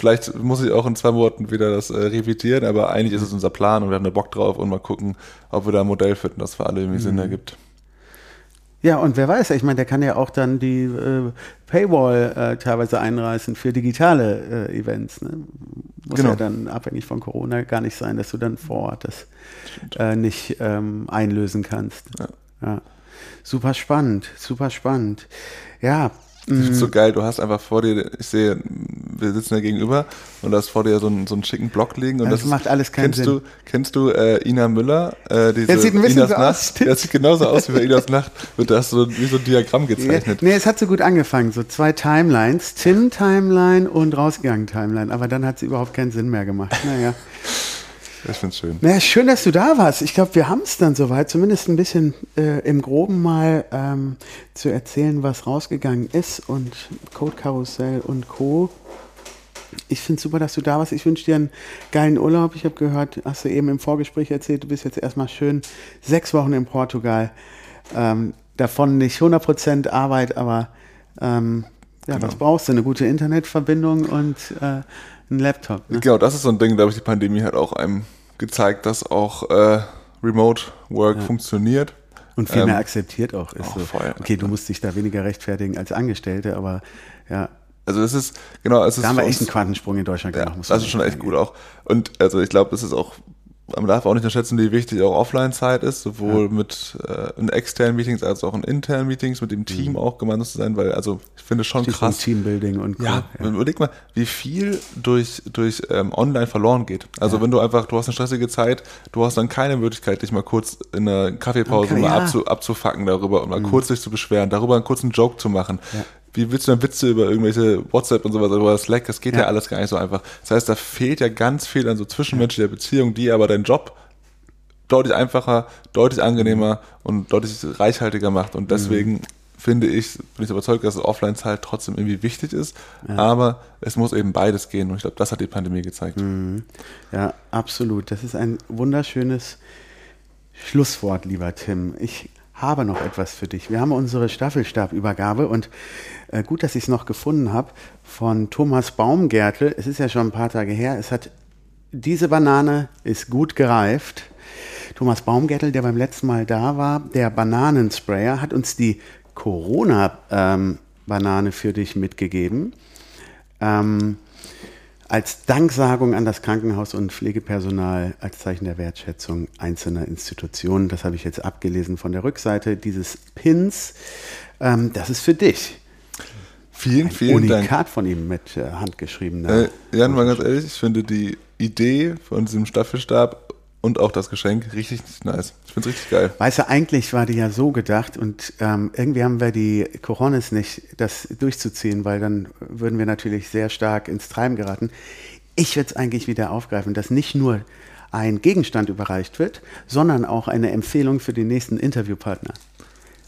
Vielleicht muss ich auch in zwei Monaten wieder das äh, revidieren, aber eigentlich ist es unser Plan und wir haben da Bock drauf und mal gucken, ob wir da ein Modell finden, das für alle irgendwie mhm. Sinn ergibt. Ja, und wer weiß, ich meine, der kann ja auch dann die äh, Paywall äh, teilweise einreißen für digitale äh, Events. Ne? Muss genau. ja dann abhängig von Corona gar nicht sein, dass du dann vor Ort das äh, nicht ähm, einlösen kannst. Ja. ja. Super spannend, super spannend. Ja, ich finde so geil, du hast einfach vor dir, ich sehe, wir sitzen ja gegenüber und da ist vor dir so einen, so einen schicken Block liegen. Und das, das macht alles keinen kennst Sinn. Du, kennst du äh, Ina Müller? Äh, diese das sieht ein bisschen Inas so Nacht? aus. Das sieht genauso aus wie bei Inas Nacht. Und da hast du so, wie so ein Diagramm gezeichnet. Ja, nee, es hat so gut angefangen. So zwei Timelines, Tin-Timeline und Rausgegangen-Timeline. Aber dann hat es überhaupt keinen Sinn mehr gemacht. Naja. Ich finde es schön. Naja, schön, dass du da warst. Ich glaube, wir haben es dann soweit, zumindest ein bisschen äh, im Groben mal ähm, zu erzählen, was rausgegangen ist und Code Karussell und Co. Ich finde es super, dass du da warst. Ich wünsche dir einen geilen Urlaub. Ich habe gehört, hast du eben im Vorgespräch erzählt, du bist jetzt erstmal schön sechs Wochen in Portugal. Ähm, davon nicht 100% Arbeit, aber ähm, ja, genau. was brauchst du? Eine gute Internetverbindung und äh, ein Laptop. Ne? Genau, das ist so ein Ding, da habe ich die Pandemie halt auch einem gezeigt, dass auch äh, Remote Work ja. funktioniert. Und viel ähm, mehr akzeptiert auch ist. Oh, so. voll, okay, du musst dich da weniger rechtfertigen als Angestellte, aber ja. Also es ist, genau, es ist. Da haben wir echt einen Quantensprung in Deutschland gemacht. Ja, das ist schon echt gut auch. Und also ich glaube, es ist auch man darf auch nicht unterschätzen, wie wichtig auch Offline-Zeit ist, sowohl ja. mit äh, in externen Meetings als auch in internen Meetings, mit dem Team mhm. auch gemeinsam zu sein, weil also ich finde schon Stichwort krass. Teambuilding und ja, ja, überleg mal, wie viel durch, durch ähm, online verloren geht. Also ja. wenn du einfach, du hast eine stressige Zeit, du hast dann keine Möglichkeit, dich mal kurz in einer Kaffeepause okay, mal ja. abzu, abzufacken darüber und mal mhm. kurz dich zu beschweren, darüber einen kurzen Joke zu machen wie willst du dann Witze über irgendwelche WhatsApp und sowas, über Slack, das geht ja. ja. alles gar nicht so einfach. Das heißt, da fehlt ja ganz viel an so zwischenmenschlicher Beziehung, die aber deinen Job deutlich einfacher, deutlich angenehmer und deutlich reichhaltiger macht. Und deswegen mhm. finde ich, bin ich überzeugt, dass Offline-Zeit trotzdem irgendwie wichtig ist, ja. aber es muss eben beides gehen. Und ich glaube, das hat die Pandemie gezeigt. Mhm. Ja, absolut. Das ist ein wunderschönes Schlusswort, lieber Tim. Ich habe noch etwas für dich. Wir haben unsere Staffelstabübergabe und äh, gut, dass ich es noch gefunden habe von Thomas Baumgärtel. Es ist ja schon ein paar Tage her. Es hat diese Banane ist gut gereift. Thomas Baumgärtel, der beim letzten Mal da war, der Bananensprayer, hat uns die Corona-Banane ähm, für dich mitgegeben. Ähm, als Danksagung an das Krankenhaus und Pflegepersonal als Zeichen der Wertschätzung einzelner Institutionen. Das habe ich jetzt abgelesen von der Rückseite dieses Pins. Ähm, das ist für dich. Vielen, Ein vielen Unikat Dank. von ihm mit äh, handgeschriebener. Äh, Jan, mal ganz ehrlich, ich finde die Idee von diesem Staffelstab und auch das Geschenk richtig nice. Ich finde es richtig geil. Weißt du, eigentlich war die ja so gedacht und ähm, irgendwie haben wir die Coronis nicht, das durchzuziehen, weil dann würden wir natürlich sehr stark ins Treiben geraten. Ich würde es eigentlich wieder aufgreifen, dass nicht nur ein Gegenstand überreicht wird, sondern auch eine Empfehlung für den nächsten Interviewpartner.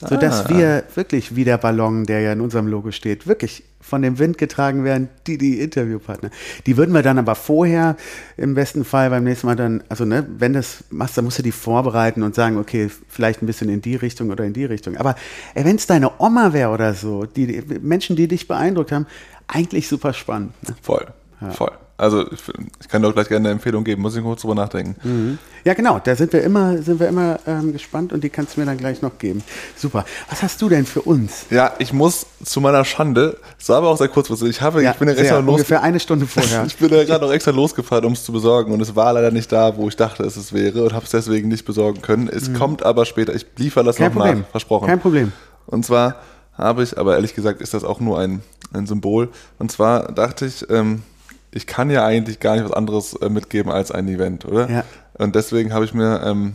Sodass ah. wir wirklich wie der Ballon, der ja in unserem Logo steht, wirklich von dem Wind getragen werden, die, die Interviewpartner. Die würden wir dann aber vorher im besten Fall beim nächsten Mal dann, also ne, wenn das machst, dann musst du die vorbereiten und sagen, okay, vielleicht ein bisschen in die Richtung oder in die Richtung. Aber wenn es deine Oma wäre oder so, die, die, Menschen, die dich beeindruckt haben, eigentlich super spannend. Ne? Voll, ja. voll. Also ich, kann doch gleich gerne eine Empfehlung geben, muss ich kurz drüber nachdenken. Mhm. Ja, genau, da sind wir immer, sind wir immer ähm, gespannt und die kannst du mir dann gleich noch geben. Super. Was hast du denn für uns? Ja, ich muss zu meiner Schande, es war aber auch sehr kurzfristig, ich habe, Ja, ich bin ja extra los, ungefähr eine Stunde vorher. ich bin ja gerade noch extra losgefahren, um es zu besorgen und es war leider nicht da, wo ich dachte, es es wäre und habe es deswegen nicht besorgen können. Es kommt aber später, ich liefere das Mhm. Kein noch Problem. nach, versprochen. Kein Problem. Und zwar habe ich, aber ehrlich gesagt ist das auch nur ein, ein Symbol. Und zwar dachte ich, ähm, ich kann ja eigentlich gar nicht was anderes äh, mitgeben als ein Event, oder? Ja. Und deswegen habe ich mir ähm,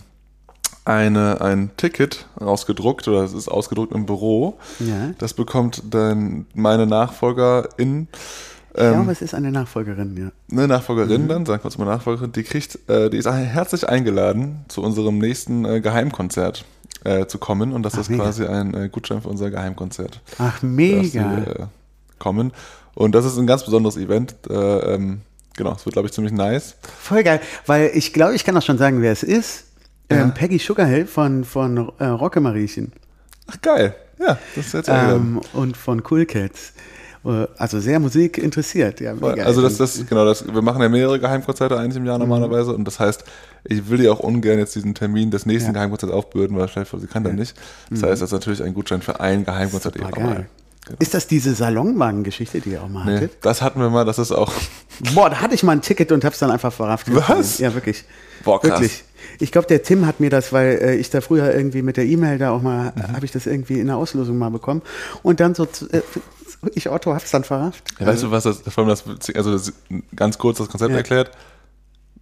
eine, ein Ticket ausgedruckt, oder es ist ausgedruckt im Büro. Ja. Das bekommt dann meine Nachfolgerin, Ich glaube, es ist eine Nachfolgerin, ja. eine Nachfolgerin Mhm. dann, sagen wir kurz mal Nachfolgerin, die kriegt, äh, die ist herzlich eingeladen, zu unserem nächsten äh, Geheimkonzert äh, zu kommen. Und das Ach, ist mega. quasi ein äh, Gutschein für unser Geheimkonzert Ach, dass mega. sie kommen. Und das ist ein ganz besonderes Event. Äh, ähm, genau, es wird, glaube ich, ziemlich nice. Voll geil, weil ich glaube, ich kann auch schon sagen, wer es ist. Ja. Ähm, Peggy Sugarhill von, von äh, Rockemariechen Ach, geil. Ja, das ist jetzt ähm, und von Cool Cats. Äh, Also sehr Musik interessiert. Ja, mega. Also das, das, genau, das, wir machen ja mehrere Geheimkonzerte eigentlich im Jahr normalerweise und das heißt, ich will ihr auch ungern jetzt diesen Termin des nächsten Ja. Geheimkonzerts aufbürden, weil vielleicht sie kann dann nicht. Das heißt, das ist natürlich ein Gutschein für ein Geheimkonzert eben einmal. Ist das diese Salonwagen-Geschichte, die ihr auch mal Nee, hattet? das hatten wir mal, das ist auch. Boah, da hatte ich mal ein Ticket und hab's dann einfach verrafft. Was? Ja, wirklich. Boah, krass. Wirklich. Ich glaube, der Tim hat mir das, weil äh, ich da früher irgendwie mit der E-Mail da auch mal, Mhm. habe ich das irgendwie in der Auslosung mal bekommen. Und dann so, äh, ich Otto hab's dann verrafft. Ja, weißt du, was das, vor allem das, also das, ganz kurz das Konzept Ja. erklärt.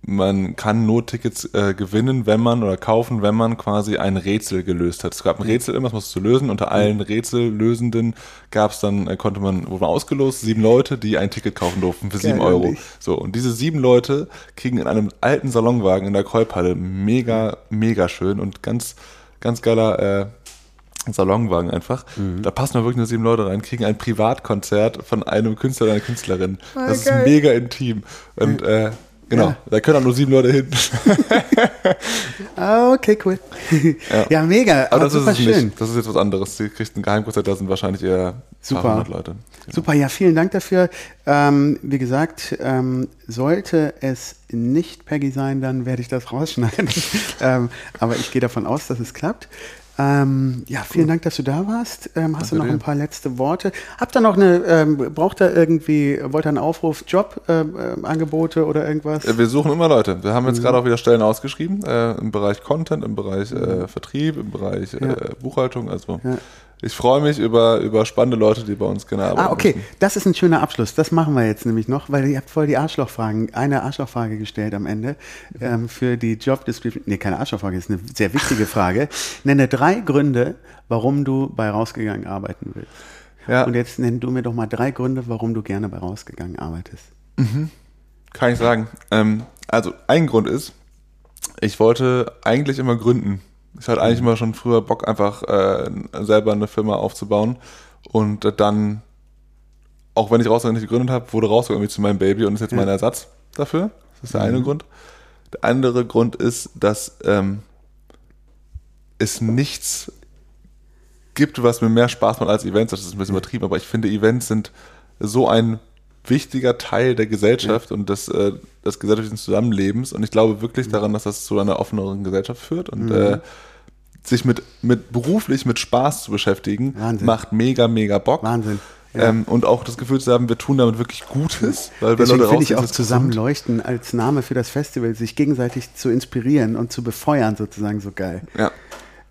Man kann nur Tickets äh, gewinnen, wenn man oder kaufen, wenn man quasi ein Rätsel gelöst hat. Es gab ein Rätsel immer, das musst du lösen. Unter allen Rätsellösenden gab es dann, äh, konnte man, wurde man ausgelost, sieben Leute, die ein Ticket kaufen durften für sieben Euro. ehrlich. So, und diese sieben Leute kriegen in einem alten Salonwagen in der Kolbhalle mega, mega schön und ganz, ganz geiler äh, Salonwagen einfach. Mhm. Da passen wirklich nur sieben Leute rein, kriegen ein Privatkonzert von einem Künstler oder einer Künstlerin. Ah, das geil. ist mega intim. Und äh, genau, Ja. da können auch nur sieben Leute hin. Ah, okay, cool. Ja, mega. Aber das ist super es schön. nicht. Das ist jetzt was anderes. Sie kriegt ein Geheimkonzert, da sind wahrscheinlich eher Super. Leute. Super, ja, vielen Dank dafür. Ähm, wie gesagt, ähm, sollte es nicht Peggy sein, dann werde ich das rausschneiden. ähm, aber ich gehe davon aus, dass es klappt. Ähm, ja, vielen Dank, dass du da warst. Ähm, hast du noch dir. ein paar letzte Worte? Habt ihr noch eine, ähm, braucht ihr irgendwie, wollt ihr einen Aufruf, Jobangebote ähm, Angebote oder irgendwas? Äh, Wir suchen immer Leute. Wir Mhm. haben jetzt gerade auch wieder Stellen ausgeschrieben, äh, im Bereich Content, im Bereich äh, Vertrieb, im Bereich äh, Mhm. Ja. Buchhaltung. Also Ja. Ich freue mich über, über spannende Leute, die bei uns gerne arbeiten. Ah, okay, möchten. das ist ein schöner Abschluss. Das machen wir jetzt nämlich noch, weil ihr habt voll die Arschlochfragen, eine Arschlochfrage gestellt am Ende ähm, für die Job Description. Nee, keine Arschlochfrage, ist eine sehr wichtige Frage. Nenne drei Gründe, warum du bei rausgegangen arbeiten willst. Ja. Und jetzt nenn du mir doch mal drei Gründe, warum du gerne bei rausgegangen arbeitest. Kann ich sagen. Ähm, also, ein Grund ist, ich wollte eigentlich immer gründen. Ich hatte eigentlich immer schon früher Bock, einfach äh, selber eine Firma aufzubauen. Und dann, auch wenn ich rausgegangen nicht gegründet habe, wurde rausgegangen irgendwie zu meinem Baby und ist jetzt mein Ersatz dafür. Das ist der eine Grund. Der andere Grund ist, dass ähm, es nichts gibt, was mir mehr Spaß macht als Events. Das ist ein bisschen übertrieben, aber ich finde, Events sind so ein wichtiger Teil der Gesellschaft und des, äh, des gesellschaftlichen Zusammenlebens. Und ich glaube wirklich daran, dass das zu einer offeneren Gesellschaft führt und äh, sich mit, mit beruflich mit Spaß zu beschäftigen, Wahnsinn. macht mega, mega Bock. Wahnsinn. Ja. Ähm, und auch das Gefühl zu haben, wir tun damit wirklich Gutes. Weil Deswegen finde ich auch Zusammenleuchten als Name für das Festival, sich gegenseitig zu inspirieren und zu befeuern, sozusagen so geil. Ja.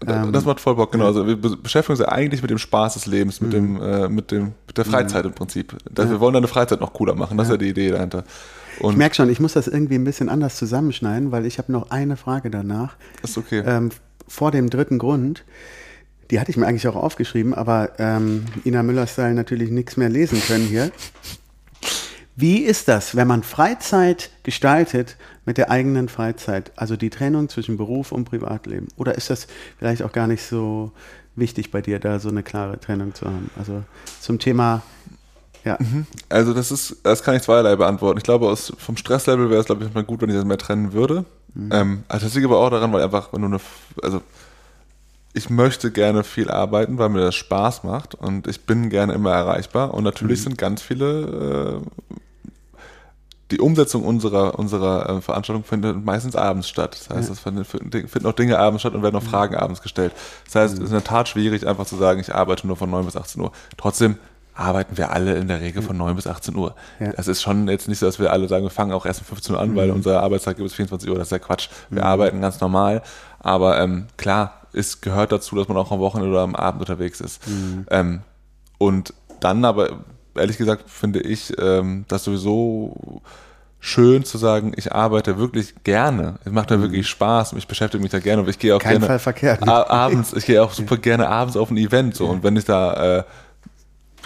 Ähm, das macht voll Bock, genau. Also wir be- beschäftigen uns ja eigentlich mit dem Spaß des Lebens, Mhm. mit dem, äh, mit dem, mit der Freizeit im Prinzip. Das, Wir wollen deine Freizeit noch cooler machen. Das ist ja die Idee dahinter. Ich Und merke schon, ich muss das irgendwie ein bisschen anders zusammenschneiden, weil ich habe noch eine Frage danach. ist okay. Ähm, vor dem dritten Grund, die hatte ich mir eigentlich auch aufgeschrieben, aber ähm, Ina Müller-Style natürlich nichts mehr lesen können hier. Wie ist das, wenn man Freizeit gestaltet mit der eigenen Freizeit, also die Trennung zwischen Beruf und Privatleben? Oder ist das vielleicht auch gar nicht so wichtig bei dir, da so eine klare Trennung zu haben? Also zum Thema, ja, Also das ist, das kann ich zweierlei beantworten. Ich glaube, aus, vom Stresslevel wäre es, glaube ich, mal gut, wenn ich das mehr trennen würde. Mhm. Ähm, also das liegt aber auch daran, weil einfach, wenn du eine, also ich möchte gerne viel arbeiten, weil mir das Spaß macht und ich bin gerne immer erreichbar und natürlich Mhm. sind ganz viele die Umsetzung unserer, unserer äh, Veranstaltung findet meistens abends statt. Das heißt, es finden, finden auch Dinge abends statt und werden auch Fragen abends gestellt. Das heißt, es ist in der Tat schwierig, einfach zu sagen, ich arbeite nur von 9 bis 18 Uhr. Trotzdem arbeiten wir alle in der Regel von 9 bis 18 Uhr. Ja. Das ist schon jetzt nicht so, dass wir alle sagen, wir fangen auch erst um 15 Uhr an, mhm. weil unser Arbeitstag gibt bis 24 Uhr. Das ist ja Quatsch. Wir mhm. arbeiten ganz normal. Aber ähm, klar, es gehört dazu, dass man auch am Wochenende oder am Abend unterwegs ist. Mhm. Ähm, und dann aber, ehrlich gesagt, finde ich ähm, das sowieso schön zu sagen, ich arbeite wirklich gerne. Es macht mir mhm. wirklich Spaß und ich beschäftige mich da gerne und ich gehe auch Kein gerne Fall verkehrt. abends, ich gehe auch super gerne abends auf ein Event so und wenn ich da äh,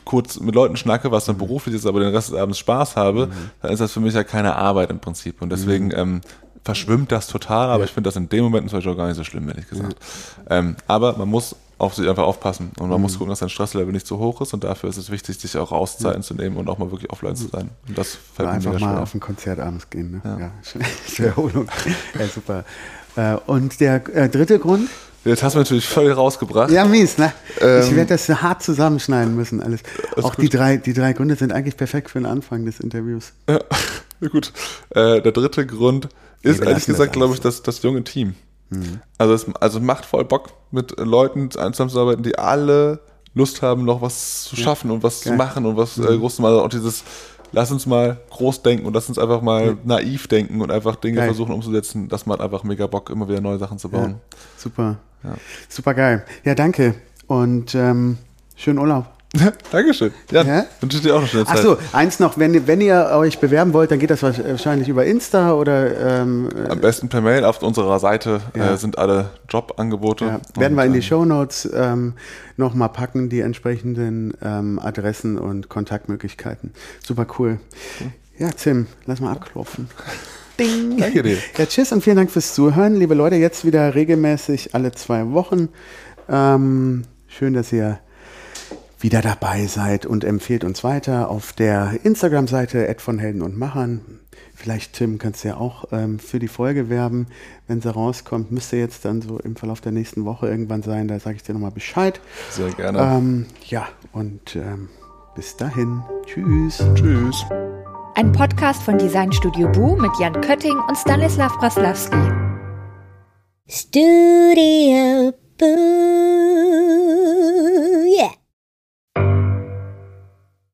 kurz mit Leuten schnacke, was dann mhm. beruflich ist, aber den Rest des Abends Spaß habe, mhm. dann ist das für mich ja keine Arbeit im Prinzip und deswegen mhm. ähm, verschwimmt das total, aber ja. ich finde das in dem Moment zum Beispiel auch gar nicht so schlimm, ehrlich gesagt. Ja. Ähm, aber man muss auf sich einfach aufpassen und man mhm. muss gucken, dass dein Stresslevel nicht zu hoch ist und dafür ist es wichtig, sich auch Auszeiten ja. zu nehmen und auch mal wirklich offline zu sein. Und das fällt Oder mir einfach mal auf ein Konzert abends gehen. Ne? Ja. ja. Erholung. ja, super. Äh, und der äh, dritte Grund? Jetzt hast du natürlich völlig rausgebracht. Ja, mies, ne? Ähm, ich werde das hart zusammenschneiden müssen, alles. Auch die drei, die drei Gründe sind eigentlich perfekt für den Anfang des Interviews. Ja, gut. Äh, der dritte Grund ist ehrlich gesagt, glaube ich, das, das junge Team. Mhm. Also es also macht voll Bock, mit Leuten zusammenzuarbeiten, die alle Lust haben, noch was zu schaffen ja. und was Geil. zu machen und was äh, mhm. groß zu machen. Und dieses, lass uns mal groß denken und lass uns einfach mal ja. naiv denken und einfach Dinge geil. versuchen umzusetzen. Das macht einfach mega Bock, immer wieder neue Sachen zu bauen. Ja. Super. Super geil. Ja, danke. Und ähm, schönen Urlaub. Dankeschön. Ja, ja? wünsche ich dir auch noch schnell Zeit. Achso, eins noch, wenn, wenn ihr euch bewerben wollt, dann geht das wahrscheinlich über Insta oder ähm, Am besten per Mail. Auf unserer Seite ja. äh, sind alle Jobangebote. Ja. Werden wir in die ähm, Show Notes ähm, nochmal packen, die entsprechenden ähm, Adressen und Kontaktmöglichkeiten. Super cool. Ja, Tim, lass mal abklopfen. Ding. Danke dir. Ja, tschüss und vielen Dank fürs Zuhören. Liebe Leute, jetzt wieder regelmäßig alle zwei Wochen. Ähm, schön, dass ihr wieder dabei seid und empfehlt uns weiter auf der Instagram-Seite von Helden und Machern. Vielleicht, Tim, kannst du ja auch ähm, für die Folge werben, wenn sie rauskommt. Müsste jetzt dann so im Verlauf der nächsten Woche irgendwann sein. Da sage ich dir nochmal Bescheid. Sehr gerne. Ähm, ja, und ähm, bis dahin. Tschüss. Tschüss. Ein Podcast von Designstudio Bu mit Jan Kötting und Stanislav Braslawski. Studio Boo.